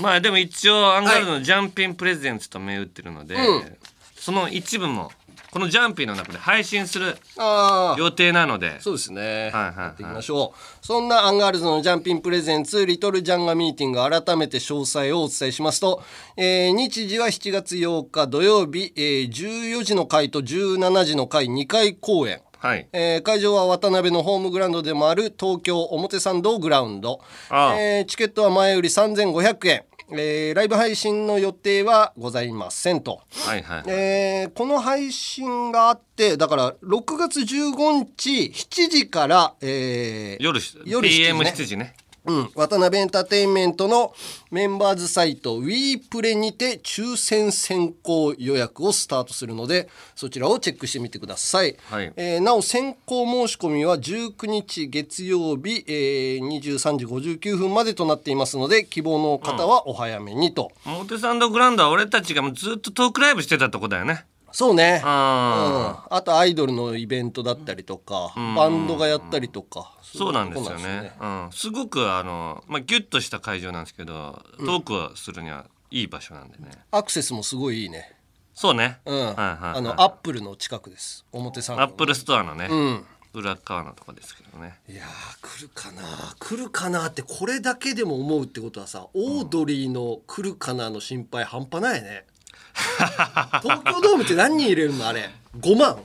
[SPEAKER 1] まあでも一応アンガールズのジャンピンプレゼンツと銘打ってるので、
[SPEAKER 2] うん
[SPEAKER 1] その一部もこのジャンピンの中で配信する
[SPEAKER 2] ああ
[SPEAKER 1] 予定なので
[SPEAKER 2] そうですね。
[SPEAKER 1] はいはい
[SPEAKER 2] やっていきましょう。そんなアンガールズのジャンピンプレゼンツリトルジャンガミーティング改めて詳細をお伝えしますと、えー日時は7月8日土曜日、えー14時の回と17時の回2回公演。
[SPEAKER 1] はい。
[SPEAKER 2] えー会場はワタナベのホームグラウンドでもある東京表参道グラウンド、
[SPEAKER 1] ああ。
[SPEAKER 2] えーチケットは前より3500円、えーライブ配信の予定はございませんと。
[SPEAKER 1] はいはい
[SPEAKER 2] えーこの配信があってだから6月15日7時から、えー
[SPEAKER 1] 夜
[SPEAKER 2] 夜
[SPEAKER 1] PM7 時ね
[SPEAKER 2] うん、渡辺エンターテインメントのメンバーズサイト WePlay プレにて抽選先行予約をスタートするのでそちらをチェックしてみてください、
[SPEAKER 1] はい。
[SPEAKER 2] えーなお先行申し込みは19日月曜日、えー23時59分までとなっていますので希望の方はお早めにと、
[SPEAKER 1] 表参道グラウンドは俺たちがもうずっとトークライブしてたとこだよね。
[SPEAKER 2] そうね。
[SPEAKER 1] あ
[SPEAKER 2] うん、あとアイドルのイベントだったりとか、バンドがやったりとか
[SPEAKER 1] そうなんですよね。うん、すごくあの、まあ、ギュッとした会場なんですけどトークをするにはいい場所なんでね、
[SPEAKER 2] アクセスもすごいいいね。
[SPEAKER 1] そうね、
[SPEAKER 2] うん、
[SPEAKER 1] はいはいはい。
[SPEAKER 2] あのアップルの近くです。表参道
[SPEAKER 1] アップルストアのね、
[SPEAKER 2] うん。
[SPEAKER 1] 裏側のとこですけどね。
[SPEAKER 2] いやー来るかな。来るかなってこれだけでも思うってことはさオードリーの来るかなの心配半端ないね。東京ドームって何人入れるの？あれ。5万。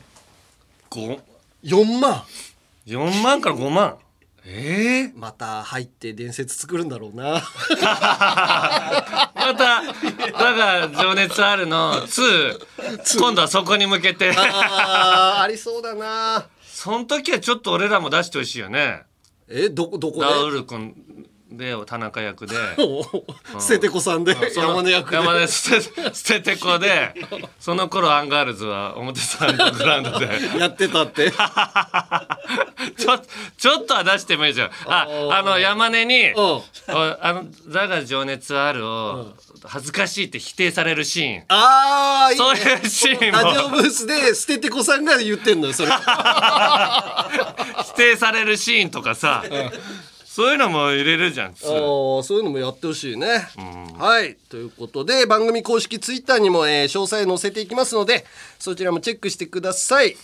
[SPEAKER 1] 5
[SPEAKER 2] 4万
[SPEAKER 1] 4万から5万。ええ
[SPEAKER 2] また入って伝説作るんだろうな。
[SPEAKER 1] また「だが情熱ある」の。2今度はそこに向けて。
[SPEAKER 2] あーありそうだな。
[SPEAKER 1] その時はちょっと俺らも出してほしいよね。
[SPEAKER 2] えどこどこで？
[SPEAKER 1] ラウール君で田中役で。
[SPEAKER 2] 捨ててこさんで
[SPEAKER 1] その
[SPEAKER 2] 山根役で。
[SPEAKER 1] 山根捨て捨ててこでその頃アンガールズは表参道グラウンドで。
[SPEAKER 2] やってたって。
[SPEAKER 1] ちょちょっとは出してもいいじゃん。ああの山根にあの「だが情熱ある」を恥ずかしいって否定されるシーン。
[SPEAKER 2] ああ
[SPEAKER 1] そういうシーンも。
[SPEAKER 2] ラジオブースで捨ててこさんが言ってんのよそれ。
[SPEAKER 1] 否定されるシーンとかさそういうのも入れるじゃん
[SPEAKER 2] あーそういうのもやってほしいね、はい。ということで番組公式ツイッターにも、えー詳細載せていきますのでそちらもチェックしてください。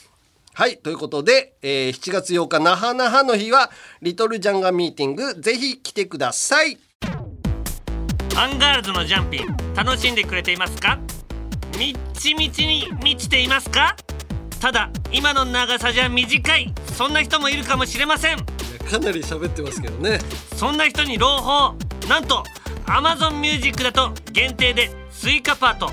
[SPEAKER 2] はい。ということで、えー7月8日那覇那覇の日はリトルジャンガミーティングぜひ来てください。
[SPEAKER 1] アンガールズのジャンピン楽しんでくれていますか？みっちみちに満ちていますか？ただ今の長さじゃ短い。そんな人もいるかもしれません
[SPEAKER 2] かなり喋ってますけどね。
[SPEAKER 1] そんな人に朗報。なんと Amazon Music だと限定でスイカパート。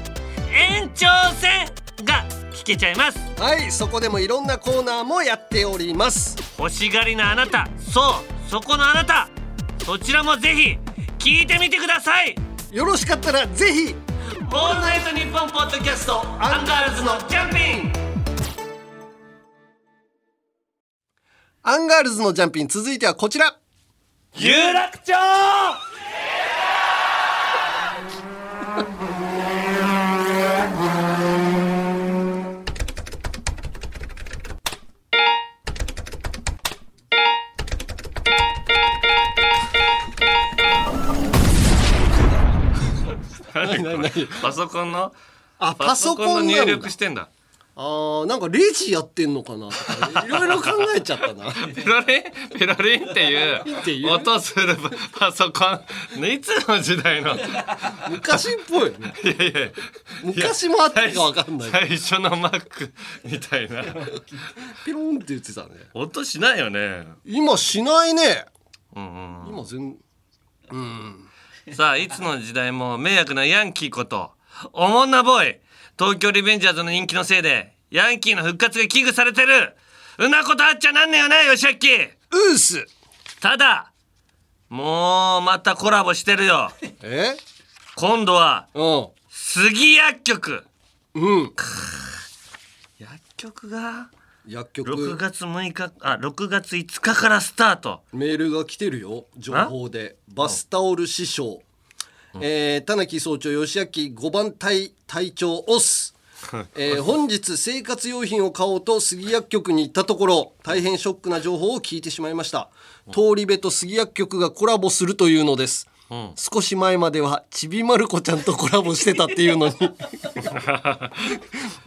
[SPEAKER 1] 延長戦が聞けちゃいます。
[SPEAKER 2] はいそこでもいろんなコーナーもやっております。
[SPEAKER 1] 欲しがりなあなた。そうそこのあなた。そちらもぜひ聞いてみてください。
[SPEAKER 2] よろしかったらぜひ。
[SPEAKER 1] オールナイトニッポンポッドキャストアンガールズのジャンピン
[SPEAKER 2] アンガールズのジャンピン続いてはこちら。
[SPEAKER 1] 有楽町！パソコンの？
[SPEAKER 2] あパソコンの
[SPEAKER 1] 入力してんだ
[SPEAKER 2] あーなんかレジやってんのかな？とかいろいろ考えちゃったな。
[SPEAKER 1] ペロリンペロリンっていう音するパソコン。いつの時代の？
[SPEAKER 2] 昔っぽいよね。
[SPEAKER 1] いやいや。
[SPEAKER 2] 昔もあったかわかんない
[SPEAKER 1] 最初のマックみたいな。
[SPEAKER 2] ピロンって言ってたね。
[SPEAKER 1] 音しないよね。
[SPEAKER 2] 今しないね。
[SPEAKER 1] うんうん。
[SPEAKER 2] 今全うん。
[SPEAKER 1] さあいつの時代も迷惑なヤンキーことおもんなボーイ東京リベンジャーズの人気のせいでヤンキーの復活が危惧されてる。うなことあっちゃなんねえよね吉明
[SPEAKER 2] うーす。
[SPEAKER 1] ただもうまたコラボしてるよ。
[SPEAKER 2] え？
[SPEAKER 1] 今度は
[SPEAKER 2] うん。
[SPEAKER 1] 杉薬局。
[SPEAKER 2] うん。
[SPEAKER 1] 薬局が？
[SPEAKER 2] 薬局。
[SPEAKER 1] 6月6日あ6月5日からスタート。
[SPEAKER 2] メールが来てるよ情報で。バスタオル師匠、えー、田中総長吉明5番隊隊長オス。えー本日生活用品を買おうと杉薬局に行ったところ大変ショックな情報を聞いてしまいました。通り部と杉薬局がコラボするというのです、少し前まではちびまる子ちゃんとコラボしてたっていうのに。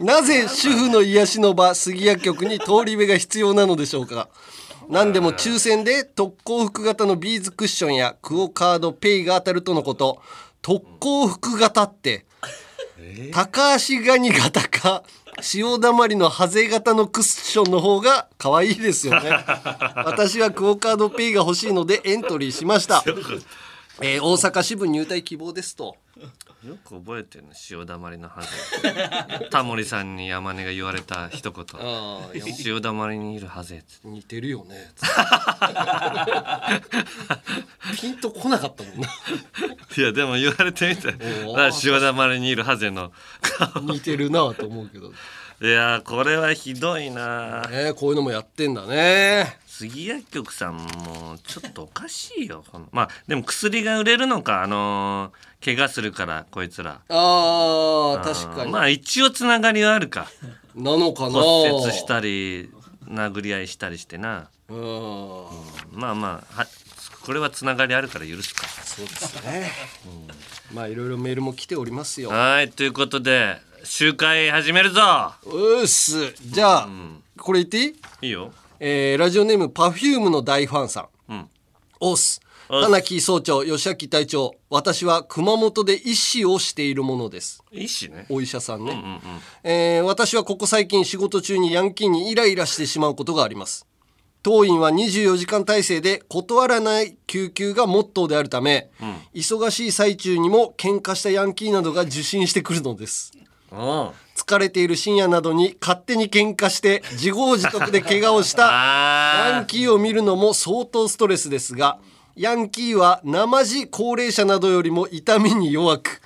[SPEAKER 2] なぜ主婦の癒しの場杉薬局に通り部が必要なのでしょうか何でも抽選で特攻服型のビーズクッションやクオカードペイが当たるとのこと。特攻服型って高足ガニ型か潮だまりのハゼ型のクッションの方が可愛いですよね。私はクオカードペイが欲しいのでエントリーしました、えー大阪支部入隊希望ですと
[SPEAKER 1] よく覚えてるの塩だまりのハゼ タモリさんに山根が言われた一言。
[SPEAKER 2] あー
[SPEAKER 1] 塩だまりにいるハゼ。っつって
[SPEAKER 2] 似てるよね。ピンとこなかったもんな。い
[SPEAKER 1] やでも言われてみた
[SPEAKER 2] おー
[SPEAKER 1] ら塩だまりにいるハゼの
[SPEAKER 2] 似てるなと思うけど
[SPEAKER 1] いやこれはひどいな
[SPEAKER 2] えーこういうのもやってんだね。
[SPEAKER 1] 杉薬局さんもちょっとおかしいよ。このまあでも薬が売れるのかあのー怪我するからこいつら。
[SPEAKER 2] あー確かに。
[SPEAKER 1] まあ一応つながりはあるか。
[SPEAKER 2] なのかな。
[SPEAKER 1] 骨折したり殴り合いしたりしてな。
[SPEAKER 2] うん
[SPEAKER 1] まあまあはこれはつながりあるから許すか。
[SPEAKER 2] そうですね、まあいろいろメールも来ておりますよ。
[SPEAKER 1] はいということで集会始めるぞ。
[SPEAKER 2] うっす。じゃあ、これ言っていい？
[SPEAKER 1] いいよ。
[SPEAKER 2] えーラジオネーム Perfume の大ファンさん、
[SPEAKER 1] うん。
[SPEAKER 2] オス
[SPEAKER 1] おっす。
[SPEAKER 2] 田中総長吉明隊長。私は熊本で医師をしているものです。
[SPEAKER 1] 医師ね。
[SPEAKER 2] お医者さんね、
[SPEAKER 1] うんうん
[SPEAKER 2] えー私はここ最近仕事中にヤンキーにイライラしてしまうことがあります。当院は24時間体制で断らない救急がモットーであるため、忙しい最中にも喧嘩したヤンキーなどが受診してくるのです疲れている深夜などに勝手に喧嘩して自業自得で怪我をした ヤンキーを見るのも相当ストレスですがヤンキーは生地高齢者などよりも痛みに弱く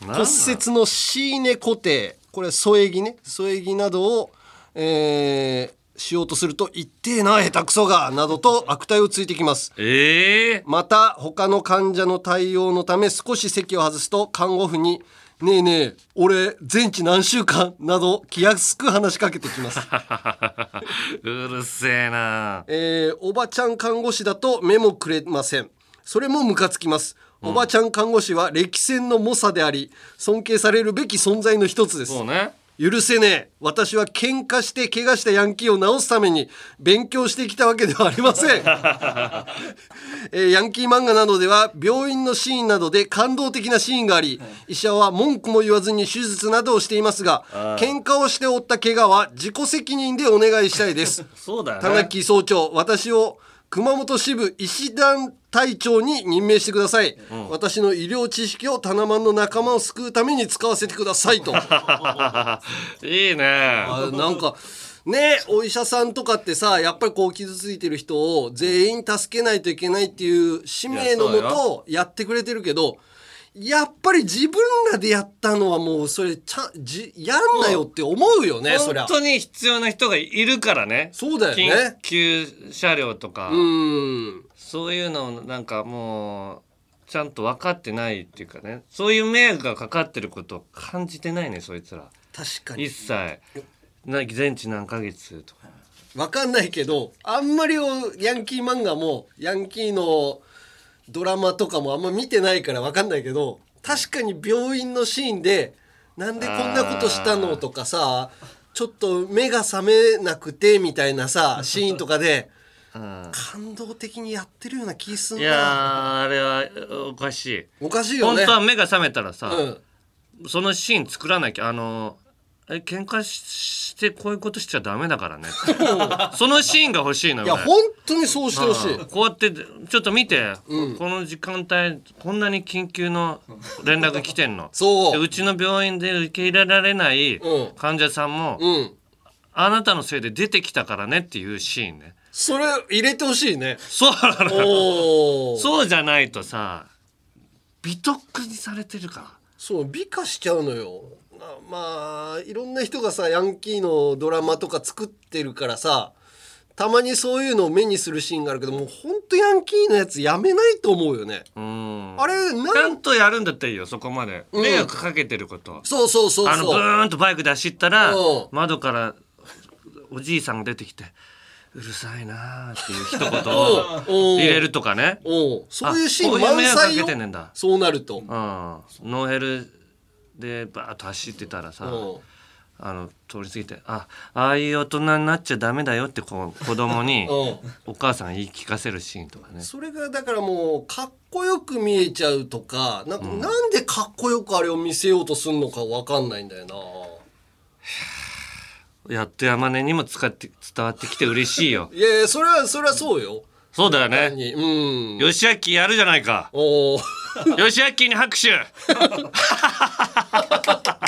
[SPEAKER 2] 骨折のシーネ固定これ添え木ね添え木などを、えーしようとすると「一定な下手くそが」などと悪態をついてきます。
[SPEAKER 1] ええ
[SPEAKER 2] また他の患者の対応のため少し席を外すと看護婦に「ねえねえ俺全治何週間?」など気安く話しかけてきます。
[SPEAKER 1] うるせえな。
[SPEAKER 2] えーおばちゃん看護師だと目もくれません。それもムカつきます。おばちゃん看護師は歴戦の猛者であり尊敬されるべき存在の一つです。
[SPEAKER 1] そうね
[SPEAKER 2] 許せねえ。私は喧嘩して怪我したヤンキーを治すために勉強してきたわけではありません、えーヤンキー漫画などでは病院のシーンなどで感動的なシーンがあり医者は文句も言わずに手術などをしていますが喧嘩をして負った怪我は自己責任でお願いしたいです。
[SPEAKER 1] そうだよね。
[SPEAKER 2] 田中総長私を熊本支部医師団隊長に任命してください、私の医療知識をタナマンの仲間を救うために使わせてくださいと。
[SPEAKER 1] いいね。
[SPEAKER 2] あなんかねお医者さんとかってさやっぱりこう傷ついてる人を全員助けないといけないっていう使命のもとやってくれてるけどやっぱり自分らでやったのはもうそれちゃんじやんなよって思うよねそりゃ。
[SPEAKER 1] 本当に必要な人がいるからね。
[SPEAKER 2] そうだよね。
[SPEAKER 1] 緊急車両とか。
[SPEAKER 2] うん。
[SPEAKER 1] そういうのをなんかもうちゃんと分かってないっていうかね。そういう迷惑がかかってることを感じてないねそいつら。
[SPEAKER 2] 確かに。
[SPEAKER 1] 一切。な全治何ヶ月とか。
[SPEAKER 2] わかんないけどあんまりおヤンキー漫画もヤンキーのドラマとかもあんま見てないからわかんないけど確かに病院のシーンでなんでこんなことしたのとかさちょっと目が覚めなくてみたいなさ シーンとかで感動的にやってるような気すんな。
[SPEAKER 1] いやーあれはおかしい。
[SPEAKER 2] おかしいよね。
[SPEAKER 1] 本当は目が覚めたらさ、
[SPEAKER 2] うん。
[SPEAKER 1] そのシーン作らなきゃあのえ喧嘩ししてこういうことしちゃダメだからね そのシーンが欲しいのよ俺
[SPEAKER 2] いや本当にそうしてほしい。
[SPEAKER 1] うん。こうやってちょっと見て、この時間帯こんなに緊急の連絡来てんの。
[SPEAKER 2] そう。
[SPEAKER 1] でうちの病院で受け入れられない患者さんも、
[SPEAKER 2] うん。
[SPEAKER 1] あなたのせいで出てきたからねっていうシーンね。
[SPEAKER 2] それ入れてほしいね。
[SPEAKER 1] そうなのそうじゃないとさ美徳にされてるから。
[SPEAKER 2] そう美化しちゃうのよ。なまあいろんな人がさヤンキーのドラマとか作ってるからさたまにそういうのを目にするシーンがあるけどもうほんとヤンキーのやつやめないと思うよね。
[SPEAKER 1] うん。
[SPEAKER 2] あれなん
[SPEAKER 1] ちゃんとやるんだったらいいよそこまで。
[SPEAKER 2] うん。
[SPEAKER 1] 迷惑かけてること、
[SPEAKER 2] そうそうそうそう。
[SPEAKER 1] あのブーンとバイクで走ったら
[SPEAKER 2] うん。
[SPEAKER 1] 窓からおじいさんが出てきて「うるさいな」っていう一言を
[SPEAKER 2] うん。
[SPEAKER 1] 入れるとかね。
[SPEAKER 2] おそういうシーン満載よ
[SPEAKER 1] けてんねんだ
[SPEAKER 2] そうなると。
[SPEAKER 1] うん。ノーヘルでバーッと走ってたらさ
[SPEAKER 2] うん。
[SPEAKER 1] あの通り過ぎて「あああいう大人になっちゃダメだよ」ってこう子供に
[SPEAKER 2] うん。
[SPEAKER 1] お母さんが言い聞かせるシーンとかね。
[SPEAKER 2] それがだからもうかっこよく見えちゃうとかなんかなんでかっこよくあれを見せようとすんのかわかんないんだよな。
[SPEAKER 1] やっと山根にも使って伝わってきて嬉しいよ。
[SPEAKER 2] いやいやそれはそれはそうよ。
[SPEAKER 1] そうだよね。
[SPEAKER 2] 何うん。
[SPEAKER 1] 吉明やるじゃないか。
[SPEAKER 2] お
[SPEAKER 1] 吉明に拍手
[SPEAKER 2] あ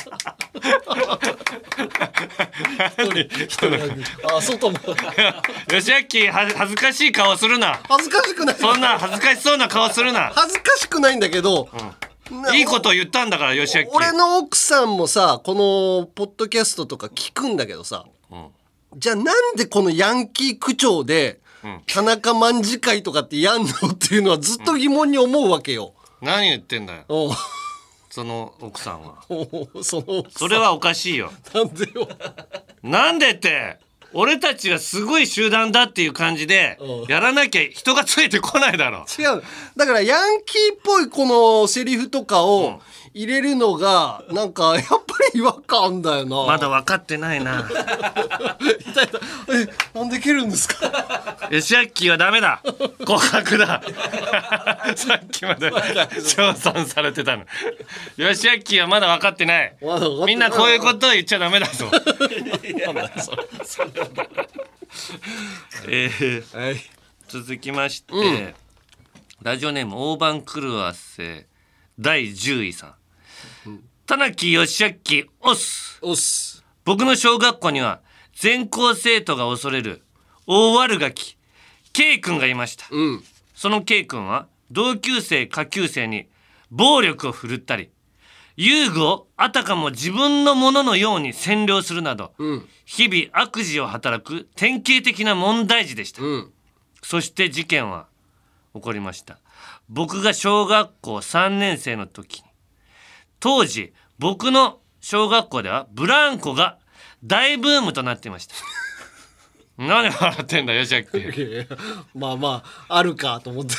[SPEAKER 2] 外も
[SPEAKER 1] 吉明は恥ずかしい顔するな。
[SPEAKER 2] 恥ずかしくない。
[SPEAKER 1] そんな恥ずかしそうな顔するな。
[SPEAKER 2] 恥ずかしくないんだけど、
[SPEAKER 1] いいこと言ったんだから吉明。
[SPEAKER 2] 俺の奥さんもさこのポッドキャストとか聞くんだけどさ、じゃあなんでこのヤンキー区長で、田中卍会とかってやんの？っていうのはずっと疑問に思うわけよ。
[SPEAKER 1] 何言ってんだよその奥さんは。
[SPEAKER 2] その
[SPEAKER 1] それはおかしいよ。
[SPEAKER 2] なんでよ。
[SPEAKER 1] なんでって俺たちがすごい集団だっていう感じでやらなきゃ人がついてこないだろ。
[SPEAKER 2] 違う。だからヤンキーっぽいこのセリフとかを入れるのがなんかやっぱり違和感だよな。
[SPEAKER 1] まだ分かってないな。
[SPEAKER 2] えなんで蹴るんですか？
[SPEAKER 1] 吉明はダメだ。告白だ。さっきまで称賛されてたの。吉明はまだ分かってない。
[SPEAKER 2] まだ分かってない。
[SPEAKER 1] みんなこういうことを言っちゃダメだぞ。えー続きまして、ラジオネーム大番狂わせ第10位さん、田中義明オス。
[SPEAKER 2] オス。
[SPEAKER 1] 僕の小学校には全校生徒が恐れる大悪ガキ K 君がいました、その K 君は同級生下級生に暴力を振るったり遊具をあたかも自分のもののように占領するなど、日々悪事を働く典型的な問題児でした、そして事件は起こりました。僕が小学校3年生の時に当時僕の小学校ではブランコが大ブームとなっていました。何笑ってんだよジャッキー
[SPEAKER 2] まあまああるかと思って。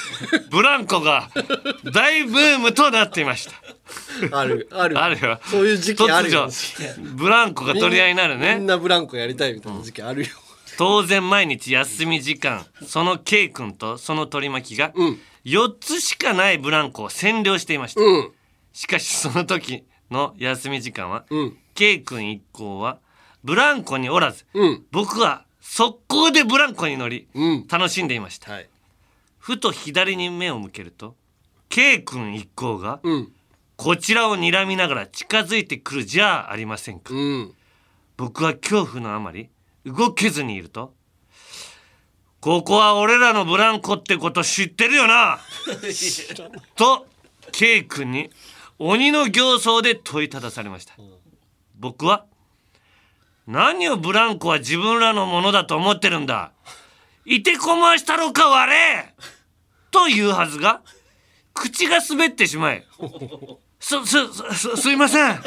[SPEAKER 1] ブランコが大ブームとなっていました。
[SPEAKER 2] あるある。
[SPEAKER 1] あるよ。
[SPEAKER 2] そういう時期あるよ。
[SPEAKER 1] 突如ブランコが取り合いになるね。
[SPEAKER 2] みんなブランコやりたいみたいな時期あるよ。
[SPEAKER 1] 当然毎日休み時間その K 君とその取り巻きが4つしかないブランコを占領していました、
[SPEAKER 2] うん
[SPEAKER 1] しかしその時の休み時間は、
[SPEAKER 2] うん。
[SPEAKER 1] K 君一行はブランコにおらず、
[SPEAKER 2] うん。
[SPEAKER 1] 僕は速攻でブランコに乗り、
[SPEAKER 2] うん。
[SPEAKER 1] 楽しんでいました、
[SPEAKER 2] はい。
[SPEAKER 1] ふと左に目を向けると K 君一行が
[SPEAKER 2] うん。
[SPEAKER 1] こちらを睨みながら近づいてくるじゃありませんか、
[SPEAKER 2] うん。
[SPEAKER 1] 僕は恐怖のあまり動けずにいるとここは俺らのブランコってこと知ってるよな？と K 君に鬼の形相で問いただされました。僕は何をブランコは自分らのものだと思ってるんだ。いてこましたろか我。と言うはずが口が滑ってしまい。すすすすいません。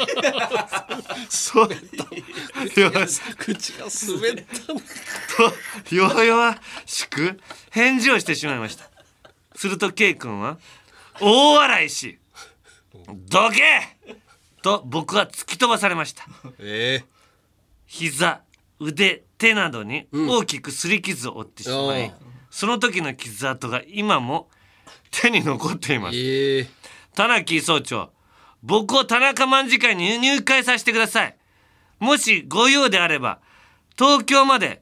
[SPEAKER 1] そうよし
[SPEAKER 2] 口が滑ったの
[SPEAKER 1] と弱々しく返事をしてしまいました。すると K 君は大笑いし「どけ!」と僕は突き飛ばされました。
[SPEAKER 2] え
[SPEAKER 1] 膝腕手などに大きく擦り傷を負ってしまい、
[SPEAKER 2] うん
[SPEAKER 1] その時の傷跡が今も手に残っています、
[SPEAKER 2] ええ。
[SPEAKER 1] 田中総長僕を田中卍会に入会させてください。もしご用であれば東京まで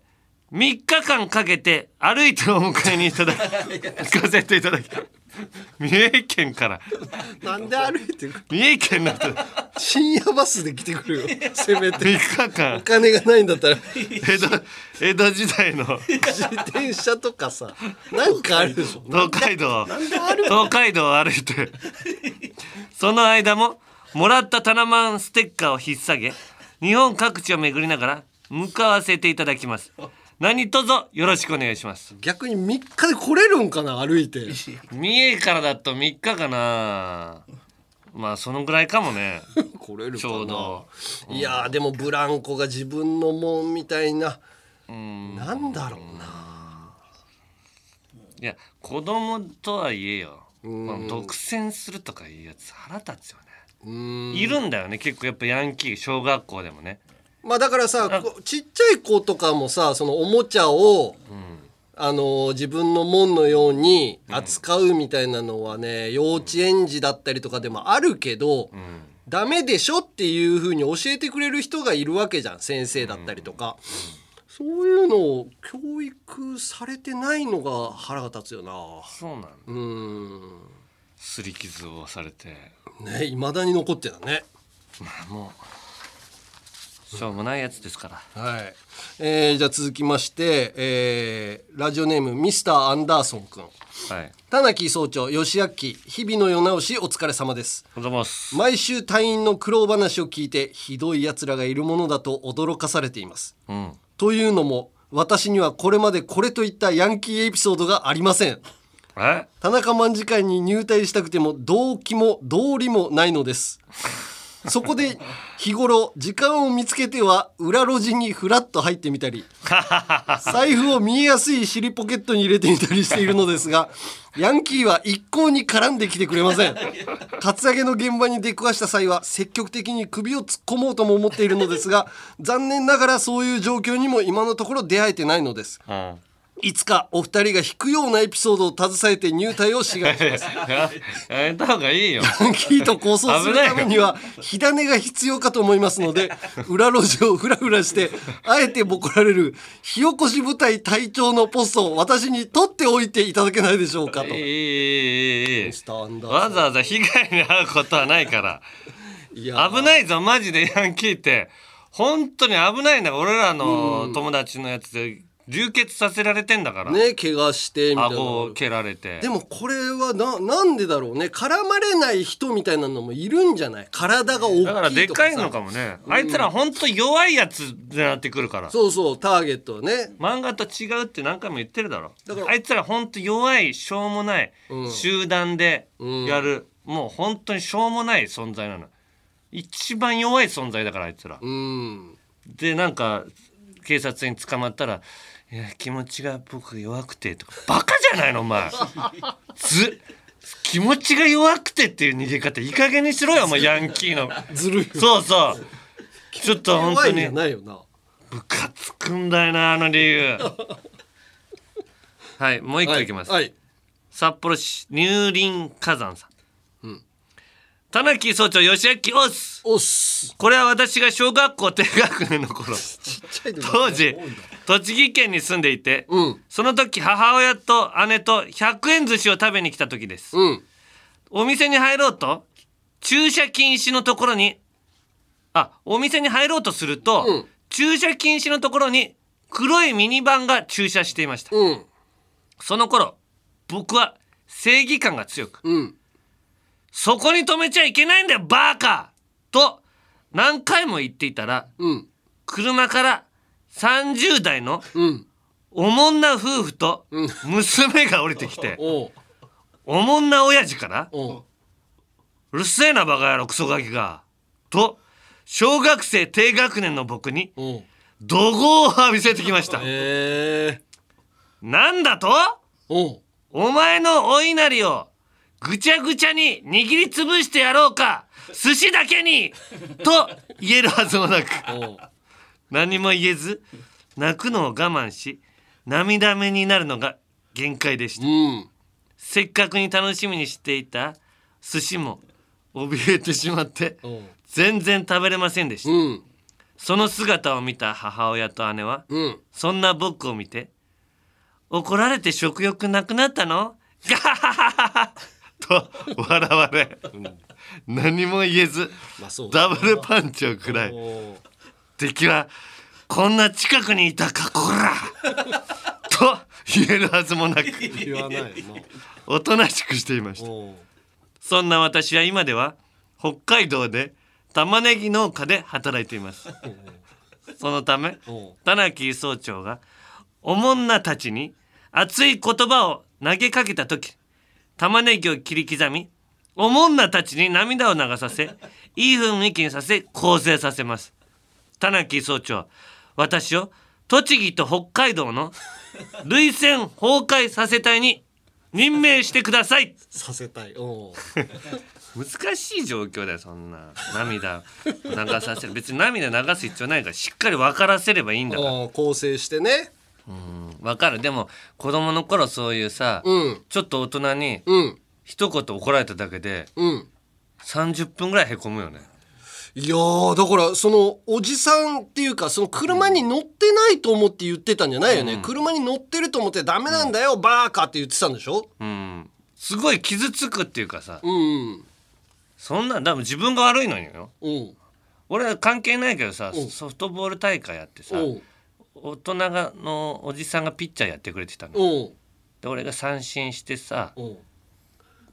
[SPEAKER 1] 3日間かけて歩いてお迎えにいただ 行かせていただき三重県から。
[SPEAKER 2] なんで歩いてくる
[SPEAKER 1] 三重県の人。
[SPEAKER 2] 深夜バスで来てくるよ。せめて。
[SPEAKER 1] 3日間。
[SPEAKER 2] お金がないんだったら。
[SPEAKER 1] 江戸江戸時代の。
[SPEAKER 2] 自転車とかさ。なんかあるでしょ。
[SPEAKER 1] 東海道。東海道を歩いて。その間ももらったタナマンステッカーを引っ提げ日本各地を巡りながら向かわせていただきます何卒よろしくお願いします。
[SPEAKER 2] 逆に3日で来れるんかな歩いて。
[SPEAKER 1] 三重からだと3日かな。まあそのぐらいかもね。
[SPEAKER 2] 来れる
[SPEAKER 1] ちょうど。
[SPEAKER 2] いやーでもブランコが自分のもんみたいな。なんだろうな。い
[SPEAKER 1] や子供とはいえよ、まあ独占するとかいうやつ腹立つよね。いるんだよね結構。やっぱヤンキー小学校でもね
[SPEAKER 2] まあだからさこちっちゃい子とかもさそのおもちゃを、あの自分のもんのように扱うみたいなのはね、幼稚園児だったりとかでもあるけど、ダメでしょっていうふうに教えてくれる人がいるわけじゃん先生だったりとか、そういうのを教育されてないのが腹が立つよな。
[SPEAKER 1] そうなんだ。
[SPEAKER 2] うん。
[SPEAKER 1] 擦り傷をされて。
[SPEAKER 2] ねいまだに残ってたね。
[SPEAKER 1] まあもうしょうもないやつですから。
[SPEAKER 2] はい、えーじゃあ続きまして、えーラジオネームミスターアンダーソン君
[SPEAKER 1] はい。
[SPEAKER 2] 田中総長吉明日々の世直しお疲れ様です。
[SPEAKER 1] おはようございます。
[SPEAKER 2] 毎週隊員の苦労話を聞いてひどい奴らがいるものだと驚かされています。
[SPEAKER 1] うん。
[SPEAKER 2] というのも私にはこれまでこれといったヤンキーエピソードがありません。
[SPEAKER 1] え？
[SPEAKER 2] 田中卍会に入隊したくても動機も道理もないのですそこで日頃時間を見つけては裏路地にフラッと入ってみたり 財布を見えやすい尻ポケットに入れてみたりしているのですがヤンキーは一向に絡んできてくれません。カツアゲの現場に出くわした際は積極的に首を突っ込もうとも思っているのですが残念ながらそういう状況にも今のところ出会えてないのです。
[SPEAKER 1] うん
[SPEAKER 2] いつかお二人が引くようなエピソードを携えて入隊を志願します。
[SPEAKER 1] やめた方がいいよ。
[SPEAKER 2] ヤンキーと構想するためには火種が必要かと思いますので、裏路地をふらふらして、あえてボコられる火起こし部隊隊長のポストを私に取っておいていただけないでしょうかと。
[SPEAKER 1] いいいいいい。わざわざ被害に遭うことはないから。
[SPEAKER 2] いや
[SPEAKER 1] 危ないぞ、マジでヤンキーって。本当に危ないんだ俺らの友達のやつで流血させられてんだから、
[SPEAKER 2] ね怪我してみたいな。
[SPEAKER 1] 顎を蹴られて。
[SPEAKER 2] でもこれはななんでだろうね。絡まれない人みたいなのもいるんじゃない？体が大きいとかさ。
[SPEAKER 1] だからでっかいのかもね。あいつら本当弱いやつ狙ってくるから。
[SPEAKER 2] そうそうターゲットはね。
[SPEAKER 1] 漫画と違うって何回も言ってるだろ。
[SPEAKER 2] だから
[SPEAKER 1] あいつら本当弱いしょうもない
[SPEAKER 2] うん。
[SPEAKER 1] 集団でやる、もう本当にしょうもない存在なの。一番弱い存在だからあいつら、
[SPEAKER 2] うん。
[SPEAKER 1] でなんか警察に捕まったら「いや気持ちが僕弱くて」とか。バカじゃないのお前。ず気持ちが弱くてっていう逃げ方いい加減にしろよお前ヤンキーの。
[SPEAKER 2] ずるい
[SPEAKER 1] そうそう。ちょっと本当に。
[SPEAKER 2] ないよな。
[SPEAKER 1] ムカつくんだよなあの理由。はいもう一個いきます、
[SPEAKER 2] はい
[SPEAKER 1] 札幌市乳林火山さん、
[SPEAKER 2] うん。
[SPEAKER 1] 田中総長吉明オス。
[SPEAKER 2] おっす
[SPEAKER 1] これは私が小学校低学年の頃。当時栃木県に住んでいて、
[SPEAKER 2] うん。
[SPEAKER 1] その時母親と姉と100円寿司を食べに来た時です、
[SPEAKER 2] うん。
[SPEAKER 1] お店に入ろうと駐車禁止のところにあお店に入ろうとすると、
[SPEAKER 2] うん。
[SPEAKER 1] 駐車禁止のところに黒いミニバンが駐車していました、
[SPEAKER 2] うん。
[SPEAKER 1] その頃僕は正義感が強く
[SPEAKER 2] うん。
[SPEAKER 1] そこに止めちゃいけないんだよバカと何回も言っていたら
[SPEAKER 2] うん。
[SPEAKER 1] 車から30代の
[SPEAKER 2] うん。
[SPEAKER 1] おもんな夫婦と
[SPEAKER 2] うん。
[SPEAKER 1] 娘が降りてきて
[SPEAKER 2] お
[SPEAKER 1] もんな親父から
[SPEAKER 2] おう。
[SPEAKER 1] うるせえなバカ野郎クソガキが。と小学生低学年の僕に怒号を浴びせてきました。
[SPEAKER 2] え。
[SPEAKER 1] なんだと？
[SPEAKER 2] ー、お
[SPEAKER 1] 前のお稲荷をぐちゃぐちゃに握りつぶしてやろうか寿司だけにと言えるはずもなく何も言えず泣くのを我慢し涙目になるのが限界でした、せっかくに楽しみにしていた寿司も怯えてしまって全然食べれませんでした、その姿を見た母親と姉は、そんな僕を見て「怒られて食欲なくなったの?」ガハハハハと笑われ何も言えずダブルパンチを食らい敵はこんな近くにいたかこら。と言えるはずもなく。
[SPEAKER 2] 言わないな
[SPEAKER 1] おとなしくしていました。そんな私は今では北海道で玉ねぎ農家で働いています。そのため田中総長がおもんなたちに熱い言葉を投げかけた時玉ねぎを切り刻みおもんなたちに涙を流させいい雰囲気にさせ構成させます田中総長。私を栃木と北海道の 涙腺崩壊させ隊に任命してください。
[SPEAKER 2] させたい。
[SPEAKER 1] 難しい状況だよそんな。涙流させる。別に涙流す必要ないからしっかり分からせればいいんだから。
[SPEAKER 2] 構成してね。
[SPEAKER 1] 分かる。でも子供の頃そういうさ、
[SPEAKER 2] うん。
[SPEAKER 1] ちょっと大人に
[SPEAKER 2] うん。
[SPEAKER 1] 一言怒られただけで
[SPEAKER 2] うん。
[SPEAKER 1] 30分ぐらいへこむよね
[SPEAKER 2] いやーだからそのおじさんっていうかその車に乗ってないと思って言ってたんじゃないよね、車に乗ってると思ってダメなんだよ、バーカって言ってたんでしょ？
[SPEAKER 1] うん。すごい傷つくっていうかさ、
[SPEAKER 2] うん
[SPEAKER 1] そんなんだ自分が悪いのによ。
[SPEAKER 2] うん。
[SPEAKER 1] 俺は関係ないけどさ
[SPEAKER 2] うん。
[SPEAKER 1] ソフトボール大会やってさ
[SPEAKER 2] うん。
[SPEAKER 1] 大人がのおじさんがピッチャーやってくれてたの。
[SPEAKER 2] うん。
[SPEAKER 1] で俺が三振してさ
[SPEAKER 2] うん。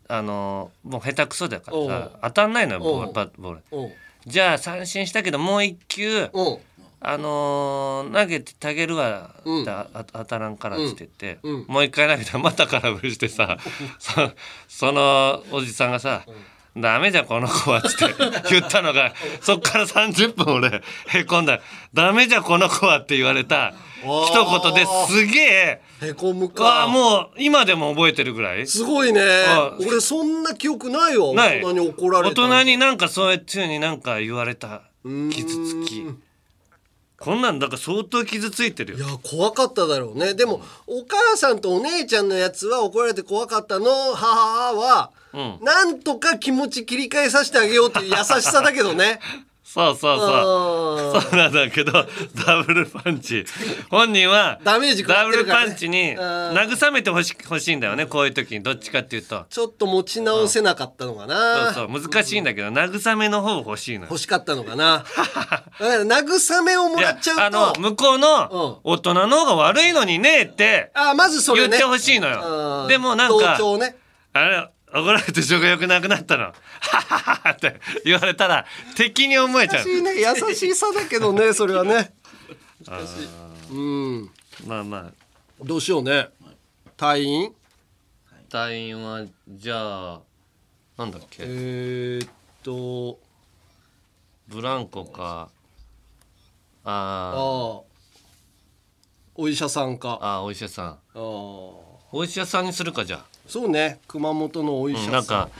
[SPEAKER 1] あのもう下手くそだから
[SPEAKER 2] うん。
[SPEAKER 1] さ当たんないのよボー
[SPEAKER 2] うん
[SPEAKER 1] ルバットボール。
[SPEAKER 2] うん
[SPEAKER 1] じゃあ三振したけどもう一球
[SPEAKER 2] う。ん
[SPEAKER 1] あのー投げてあげるわ、
[SPEAKER 2] うん。
[SPEAKER 1] 当たらんからって言って、
[SPEAKER 2] うん。うん。
[SPEAKER 1] もう一回投げたらまた空振りしてさ そそのおじさんがさ「ダメじゃんこの子は」っつって 言ったのがそっから30分俺へこんだ「ダメじゃんこの子は」って言われた一言ですげえ。
[SPEAKER 2] へこむ
[SPEAKER 1] あ
[SPEAKER 2] か
[SPEAKER 1] あもう今でも覚えてるぐらい。
[SPEAKER 2] すごいね。
[SPEAKER 1] あ
[SPEAKER 2] 俺そんな記憶ないわ
[SPEAKER 1] ない。
[SPEAKER 2] 大人に怒られた
[SPEAKER 1] 大人になんかそうやってになんか言われた傷つき。こんなんだから相当傷ついてるよ。
[SPEAKER 2] いや怖かっただろうね。でもお母さんとお姉ちゃんのやつは怒られて怖かったの。母は、
[SPEAKER 1] うん。
[SPEAKER 2] なんとか気持ち切り替えさせてあげようっていう優しさだけどね
[SPEAKER 1] そうそうそう。そうなんだけどダブルパンチ。本人は
[SPEAKER 2] ダメージ食ら
[SPEAKER 1] ダブルパンチに慰めてほし欲しいんだよねこういう時に。どっちかっていうと。
[SPEAKER 2] ちょっと持ち直せなかったのか
[SPEAKER 1] そう
[SPEAKER 2] な
[SPEAKER 1] そう難しいんだけど慰めの方欲しいのよ。
[SPEAKER 2] 欲しかったのかな。だから慰めをもらっちゃうと。
[SPEAKER 1] あの向こうの大人の方が悪いのにねって
[SPEAKER 2] あまずそれね。
[SPEAKER 1] 言ってほしいの
[SPEAKER 2] う
[SPEAKER 1] よ
[SPEAKER 2] ん。
[SPEAKER 1] でもなんか
[SPEAKER 2] ね。
[SPEAKER 1] あれ怒られて食欲なくなったの。ははははって言われたら敵に思えちゃう。
[SPEAKER 2] 優しいね。優しさだけどね それはね。うん。
[SPEAKER 1] まあまあ。
[SPEAKER 2] どうしようね。退院
[SPEAKER 1] 退院はじゃあなんだっけ？
[SPEAKER 2] えー、っと。
[SPEAKER 1] ブランコか。あ
[SPEAKER 2] あお医者さんか。
[SPEAKER 1] あーお医者さん。
[SPEAKER 2] ああ
[SPEAKER 1] お医者さんにするかじゃ
[SPEAKER 2] そうね。熊本のお医
[SPEAKER 1] あ、
[SPEAKER 2] 者さ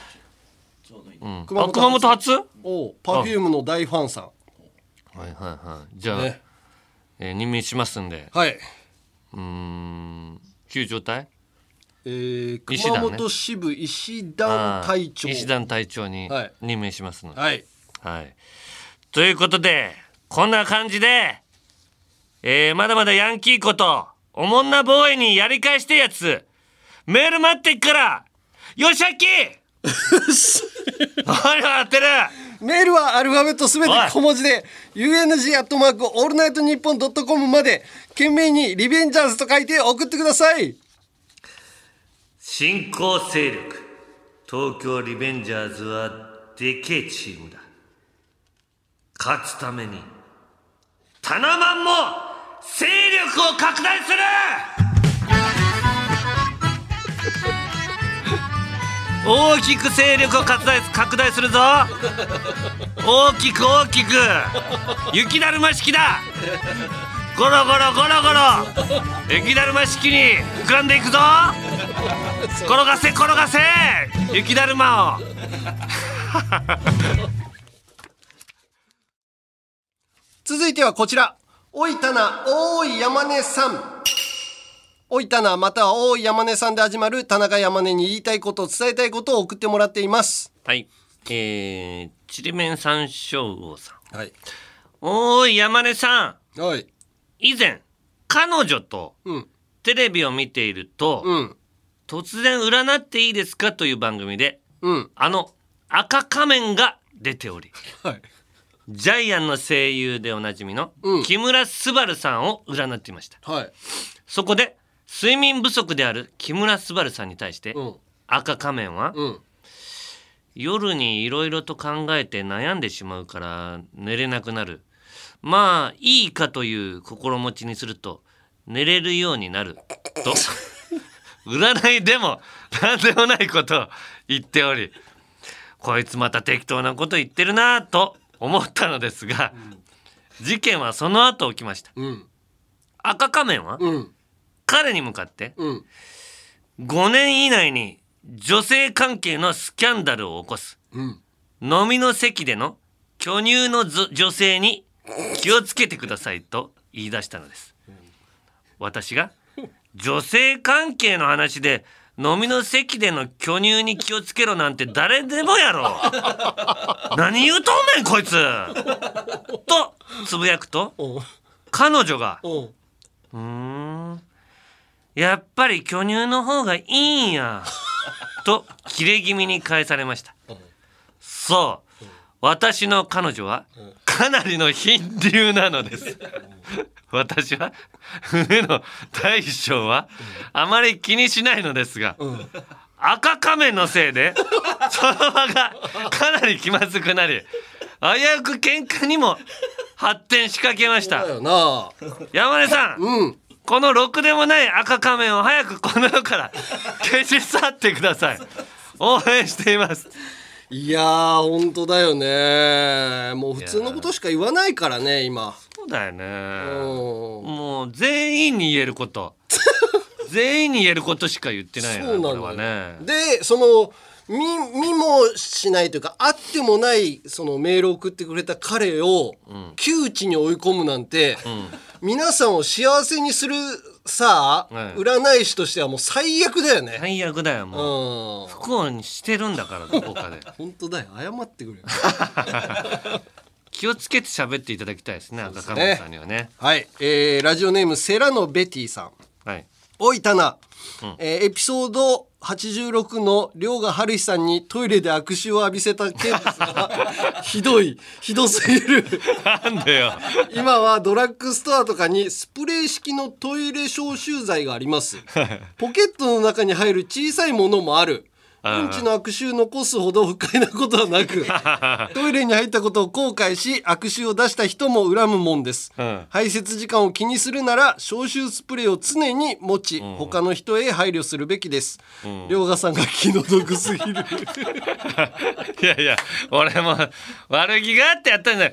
[SPEAKER 2] ん、
[SPEAKER 1] うん、なんか、うん、
[SPEAKER 2] 熊本
[SPEAKER 1] あ熊本初？はい
[SPEAKER 2] おうパフュームの大ファンさん。
[SPEAKER 1] はいはいじゃあ、
[SPEAKER 2] ね
[SPEAKER 1] えー任命しますんで。
[SPEAKER 2] はい。う
[SPEAKER 1] ーん救助隊
[SPEAKER 2] えー、
[SPEAKER 1] 石段ね。
[SPEAKER 2] 熊本支部石段隊長。
[SPEAKER 1] あー石段隊長に
[SPEAKER 2] はい。
[SPEAKER 1] 任命しますので、
[SPEAKER 2] はい。
[SPEAKER 1] はい。ということで、こんな感じで、えーまだまだヤンキーこと、おもんなボーイにやり返してやつ、メール待ってっから、よしあき何やってる。
[SPEAKER 2] メールはアルファベットすべて小文字で UNG アットマークオールナイトニッポンドットコムまで懸命にリベンジャーズと書いて送ってください。
[SPEAKER 1] 新興勢力、東京リベンジャーズはでけえチームだ。勝つために、タナマンも勢力を拡大する大きく勢力を拡大拡大するぞ。大きく大きく。雪だるま式だ。ゴロゴロゴロゴロ。雪だるま式に膨らんでいくぞ。転がせ転がせ。雪だるまを。
[SPEAKER 2] 続いてはこちら。おいたな、おーい山根さん。おいたな、またはおーい山根さんで始まる田中山根に言いたいこと、伝えたいことを送ってもらっています。
[SPEAKER 1] はい。えー、ちりめん山椒魚さん。
[SPEAKER 2] はい。
[SPEAKER 1] おーい、山根さ
[SPEAKER 2] ん。はい。
[SPEAKER 1] 以前、彼女と
[SPEAKER 2] うん。
[SPEAKER 1] テレビを見ていると、
[SPEAKER 2] うん。
[SPEAKER 1] 突然占っていいですかという番組で、
[SPEAKER 2] うん。
[SPEAKER 1] あの赤仮面が出ており、
[SPEAKER 2] はい。
[SPEAKER 1] ジャイアンの声優でおなじみの
[SPEAKER 2] うん
[SPEAKER 1] 木村昴さんを占っていました。
[SPEAKER 2] はい。
[SPEAKER 1] そこで、睡眠不足である木村昴さんに対して、
[SPEAKER 2] うん。
[SPEAKER 1] 赤仮面は、
[SPEAKER 2] うん。
[SPEAKER 1] 夜にいろいろと考えて悩んでしまうから寝れなくなるまあいいかという心持ちにすると寝れるようになると 占いでも何でもないことを言っておりこいつまた適当なこと言ってるなぁと思ったのですが、事件はその後起きました
[SPEAKER 2] うん。
[SPEAKER 1] 赤仮面は、
[SPEAKER 2] うん。
[SPEAKER 1] 彼に向かって
[SPEAKER 2] うん。
[SPEAKER 1] 5年以内に女性関係のスキャンダルを起こす。
[SPEAKER 2] うん。
[SPEAKER 1] 飲みの席での巨乳のぞ女性に気をつけてくださいと言い出したのです。私が女性関係の話で飲みの席での巨乳に気をつけろなんて誰でもやろ 何言うとんねんこいつ。とつぶやくと
[SPEAKER 2] おう
[SPEAKER 1] 彼女が
[SPEAKER 2] おう「
[SPEAKER 1] うーんやっぱり巨乳の方がいいんや」と切れ気味に返されました。そう。私の彼女はかなりの貧流なのです。私は船の大小はあまり気にしないのですが赤仮面のせいで その場がかなり気まずくなり危うく喧嘩にも発展しかけました。山根さん、
[SPEAKER 2] うん。
[SPEAKER 1] このろくでもない赤仮面を早くこの世から 消し去ってください応援しています
[SPEAKER 2] いやー、本当だよね。もう普通のことしか言わないからね、今。
[SPEAKER 1] そうだよね
[SPEAKER 2] うん。
[SPEAKER 1] もう全員に言えること 全員に言えることしか言ってないな
[SPEAKER 2] そうな。
[SPEAKER 1] ね
[SPEAKER 2] で、その、見、見もしないというか、あってもない、そのメールを送ってくれた彼を、窮地に追い込むなんて、皆さんを幸せにするさ、
[SPEAKER 1] はい
[SPEAKER 2] 占い師としてはもう最悪だよね。
[SPEAKER 1] 最悪だよもう
[SPEAKER 2] うん。
[SPEAKER 1] 不幸にしてるんだからどこかで
[SPEAKER 2] 本当だよ。謝ってくれよ。
[SPEAKER 1] 気をつけて喋っていただきたいですね赤仮面さんにはね
[SPEAKER 2] はい。えー、ラジオネーム、セラノベティさん。
[SPEAKER 1] はい
[SPEAKER 2] おいたな、
[SPEAKER 1] うん。
[SPEAKER 2] えーエピソード86の遼河春日さんにトイレで悪臭を浴びせた件ですがひどい。ひどすぎる。
[SPEAKER 1] なんでよ。
[SPEAKER 2] 今はドラッグストアとかにスプレー式のトイレ消臭剤があります。ポケットの中に入る小さいものもあるうんちの悪臭残すほど不快なことはなく トイレに入ったことを後悔し悪臭を出した人も恨むもんです、
[SPEAKER 1] うん。
[SPEAKER 2] 排泄時間を気にするなら消臭スプレーを常に持ち、他の人へ配慮するべきです。遼河、さんが気の毒すぎる。
[SPEAKER 1] いやいや俺も悪気があってやったんだよ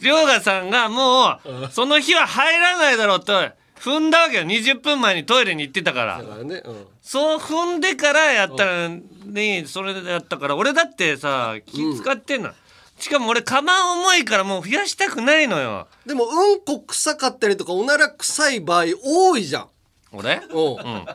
[SPEAKER 1] 遼河さんがもうその日は入らないだろうと踏んだわけよ。20分前にトイレに行ってたから。
[SPEAKER 2] だからね、うん。
[SPEAKER 1] そう踏んでからやったらねそれでやったから俺だってさ気使ってんの、しかも俺カバン重いからもう増やしたくないのよ。
[SPEAKER 2] でもうんこ臭かったりとかおなら臭い場合多いじゃん。
[SPEAKER 1] 俺？
[SPEAKER 2] うん、
[SPEAKER 1] うん。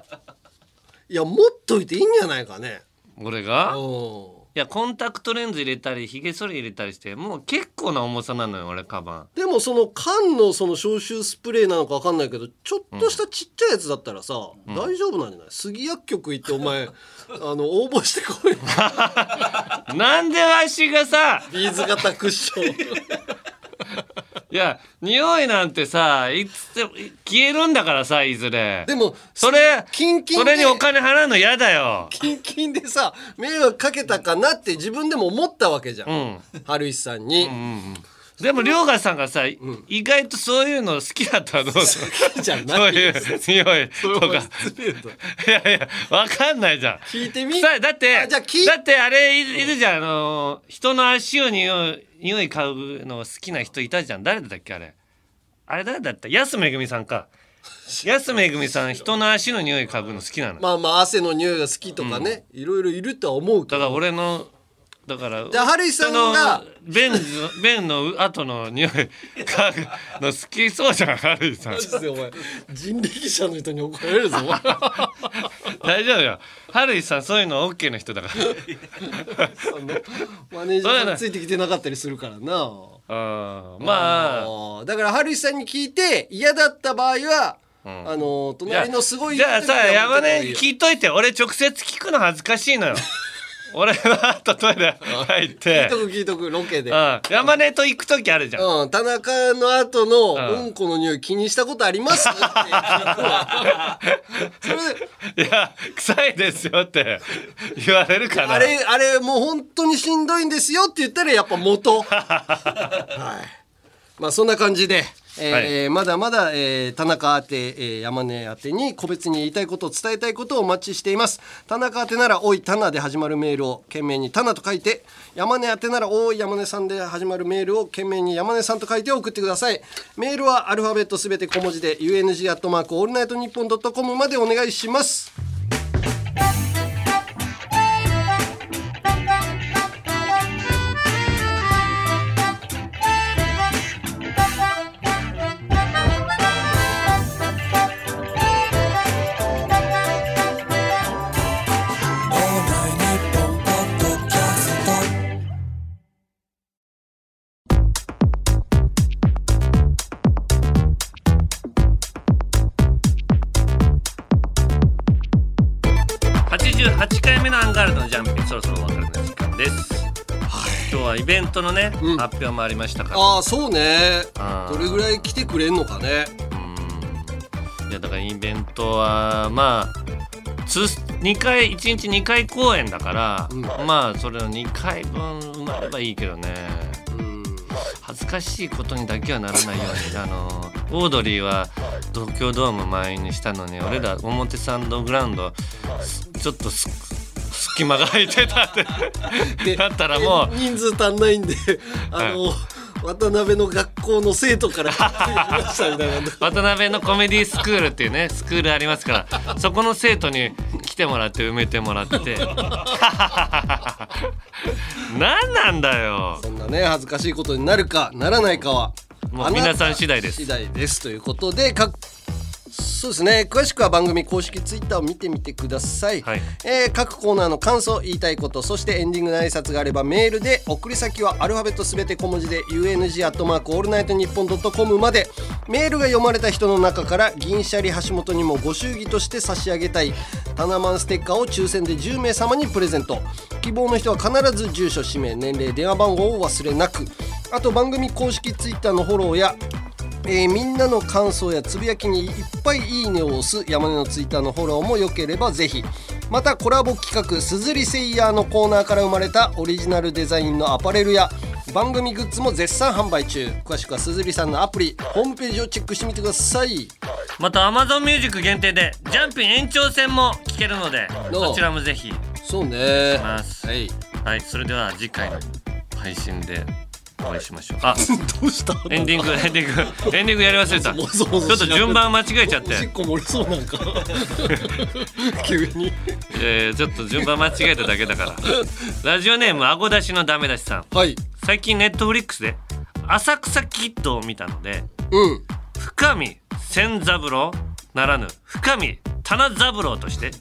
[SPEAKER 2] いや持っといていいんじゃないかね。
[SPEAKER 1] 俺が？
[SPEAKER 2] うん。
[SPEAKER 1] いやコンタクトレンズ入れたりひげ剃り入れたりしてもう結構な重さなのよ俺カバン。
[SPEAKER 2] でもその缶のその消臭スプレーなのか分かんないけどちょっとしたちっちゃいやつだったらさ、大丈夫なんじゃない？杉薬局行ってお前 あの応募してこい。
[SPEAKER 1] なんでわしがさ
[SPEAKER 2] ビーズ型クッション
[SPEAKER 1] いや匂いなんてさいつでも消えるんだからさいずれ。
[SPEAKER 2] でも
[SPEAKER 1] それ
[SPEAKER 2] キンキンで
[SPEAKER 1] それにお金払うの嫌だよ。
[SPEAKER 2] キンキンでさ迷惑かけたかなって自分でも思ったわけじゃん、
[SPEAKER 1] うん。
[SPEAKER 2] 春石さんに、
[SPEAKER 1] でも遼河さんがさ、意外とそういうの好きだったらどうする
[SPEAKER 2] じゃない
[SPEAKER 1] そういう匂いとかいやいやわかんないじゃん
[SPEAKER 2] 聞いてみ
[SPEAKER 1] さだってだってあれいいるじゃんあの人の足を匂い匂い嗅ぐの好きな人いたじゃん誰だっけあれあれ誰だった安めぐみさんか安めぐみさん人の足の匂い嗅ぐの好きなの
[SPEAKER 2] まあまあ汗の匂いが好きとかね、いろいろいるとは思うけど
[SPEAKER 1] だから俺のだから
[SPEAKER 2] で春井さんが
[SPEAKER 1] その便の便の後の匂いがの好きそうじゃん春井さん。
[SPEAKER 2] 人力車の人に怒られるぞ。
[SPEAKER 1] 大丈夫よ。春井さんそういうの OK の人だから。
[SPEAKER 2] マネージャーさんついてきてなかったりするからな。
[SPEAKER 1] あま
[SPEAKER 2] あ。だから春井さんに聞いて嫌だった場合は、あの隣のすごい
[SPEAKER 1] じゃあさ山根
[SPEAKER 2] 聞
[SPEAKER 1] 聞いといて俺直接聞くの恥ずかしいのよ俺は後トイレ入っ
[SPEAKER 2] 聞い
[SPEAKER 1] て
[SPEAKER 2] とく聞いとくロケで。
[SPEAKER 1] うん。山根と行く時あるじゃん。
[SPEAKER 2] うん、田中の後のうん。この匂い気にしたことあります？って聞くわそれで
[SPEAKER 1] いや臭いですよって。言われるかな。
[SPEAKER 2] あれあれもう本当にしんどいんですよって言ったらやっぱ元。はい。まあそんな感じで、えーまだまだ、えー田中宛て、えー山根宛てに個別に言いたいことを伝えたいことをお待ちしています。田中宛てなら「おいタナ」で始まるメールを件名に「タナ」と書いて山根宛てなら「おい山根さん」で始まるメールを件名に山根さんと書いて送ってください。メールはアルファベットすべて小文字で UNG アットマークオールナイトニッポンドットコムまでお願いします。
[SPEAKER 1] トのね、発表もありましたから。
[SPEAKER 2] ああそうね。
[SPEAKER 1] あー。
[SPEAKER 2] どれぐらい来てくれんのかね。
[SPEAKER 1] いやだからイベントはまあつ2回1日2回公演だから、まあそれの2回分埋まればいいけどね、恥ずかしいことにだけはならないようにあのオードリーは東京ドーム満員にしたのに俺ら表参道グラウンドすちょっとす隙間が空いてたって。だったらもう。
[SPEAKER 2] 人数足んないんであの、渡辺の学校の生徒から
[SPEAKER 1] 渡辺のコメディスクールっていうねスクールありますからそこの生徒に来てもらって埋めてもらって。何なんだよ。
[SPEAKER 2] そんなね恥ずかしいことになるかならないかは
[SPEAKER 1] もう皆さん次第です。
[SPEAKER 2] 次第です。ということでかそうですね。詳しくは番組公式ツイッターを見てみてください、えー各コーナーの感想言いたいことそしてエンディングの挨拶があればメールで送り先はアルファベットすべて小文字で UNG アットマークオールナイトニッポンドットコムまで。メールが読まれた人の中から銀シャリ橋本にもご祝儀として差し上げたい。タナマンステッカーを抽選で10名様にプレゼント。希望の人は必ず住所氏名年齢電話番号を忘れなく。あと番組公式ツイッターのフォローやえーみんなの感想やつぶやきにいっぱいいいねを押す山根のツイッターのフォローもよければぜひ。またコラボ企画「すずりセイヤー」のコーナーから生まれたオリジナルデザインのアパレルや番組グッズも絶賛販売中。詳しくはすずりさんのアプリホームページをチェックしてみてください。
[SPEAKER 1] また Amazon Music 限定でジャンピン延長戦も聞けるのでそちらもぜひ。
[SPEAKER 2] そうね。
[SPEAKER 1] はい、はい、それでは次回の配信でお会いしましょう。あ
[SPEAKER 2] どうした？
[SPEAKER 1] エンディングエンディング。エンディングやり忘れた。ちょっと順番間違えちゃって。
[SPEAKER 2] おしっこ漏れそうなんか。急に。
[SPEAKER 1] えーちょっと順番間違えただけだから。ラジオネームあごだしのダメ出しさん、最近ネットフリックスで浅草キッドを見たので、深見千三郎ならぬ深見棚三郎として、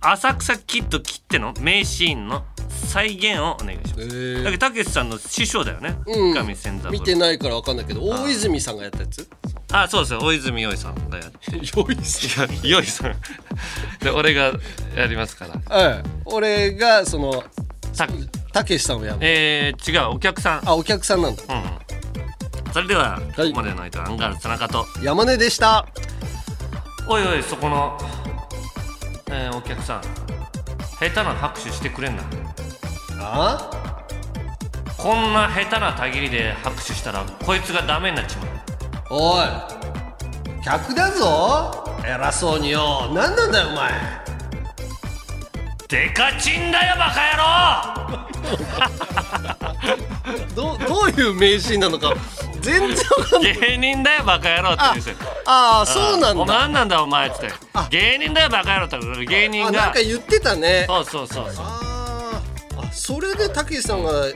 [SPEAKER 1] 浅草キッド切っての名シーンの再現をお願いします、だけどたけしさんの師匠だよね、
[SPEAKER 2] うん。
[SPEAKER 1] 深見千三郎
[SPEAKER 2] 見てないから分かんないけど大泉さんがやったやつ？
[SPEAKER 1] あそうですよ大泉洋さんがやって
[SPEAKER 2] 洋さ
[SPEAKER 1] ん。洋さん。で俺がやりますから。
[SPEAKER 2] うん俺がそのたけしさんをやる。
[SPEAKER 1] えー、違う。お客さん。
[SPEAKER 2] あお客さんなんだ。
[SPEAKER 1] うんそれでは、ここまでの相手はアンガールズ田中と。
[SPEAKER 2] 山根でした。
[SPEAKER 1] おいおいそこの、えーお客さん。下手な拍手してくれんな
[SPEAKER 2] あ
[SPEAKER 1] こんな下手なたぎりで拍手したらこいつがダメになっちまう。
[SPEAKER 2] おい客だぞ。偉そうによ。何なんだよお前。
[SPEAKER 1] デカチンだよバカ
[SPEAKER 2] どどういう名シーンなのか。全然わかんない。
[SPEAKER 1] 芸人だよバカ野郎って言うんですよ
[SPEAKER 2] ああそうなんだ。
[SPEAKER 1] 何なんだお前っつって芸人だよバカ野郎って芸人が。
[SPEAKER 2] あなんか言ってたね。
[SPEAKER 1] そうそうそうそう
[SPEAKER 2] それでたけしさんが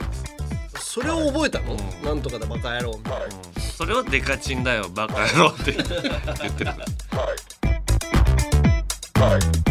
[SPEAKER 2] それを覚えたの、うん。なんとかだバカ野郎みたいな、
[SPEAKER 1] それをデカチンだよバカ野郎って言ってるはい。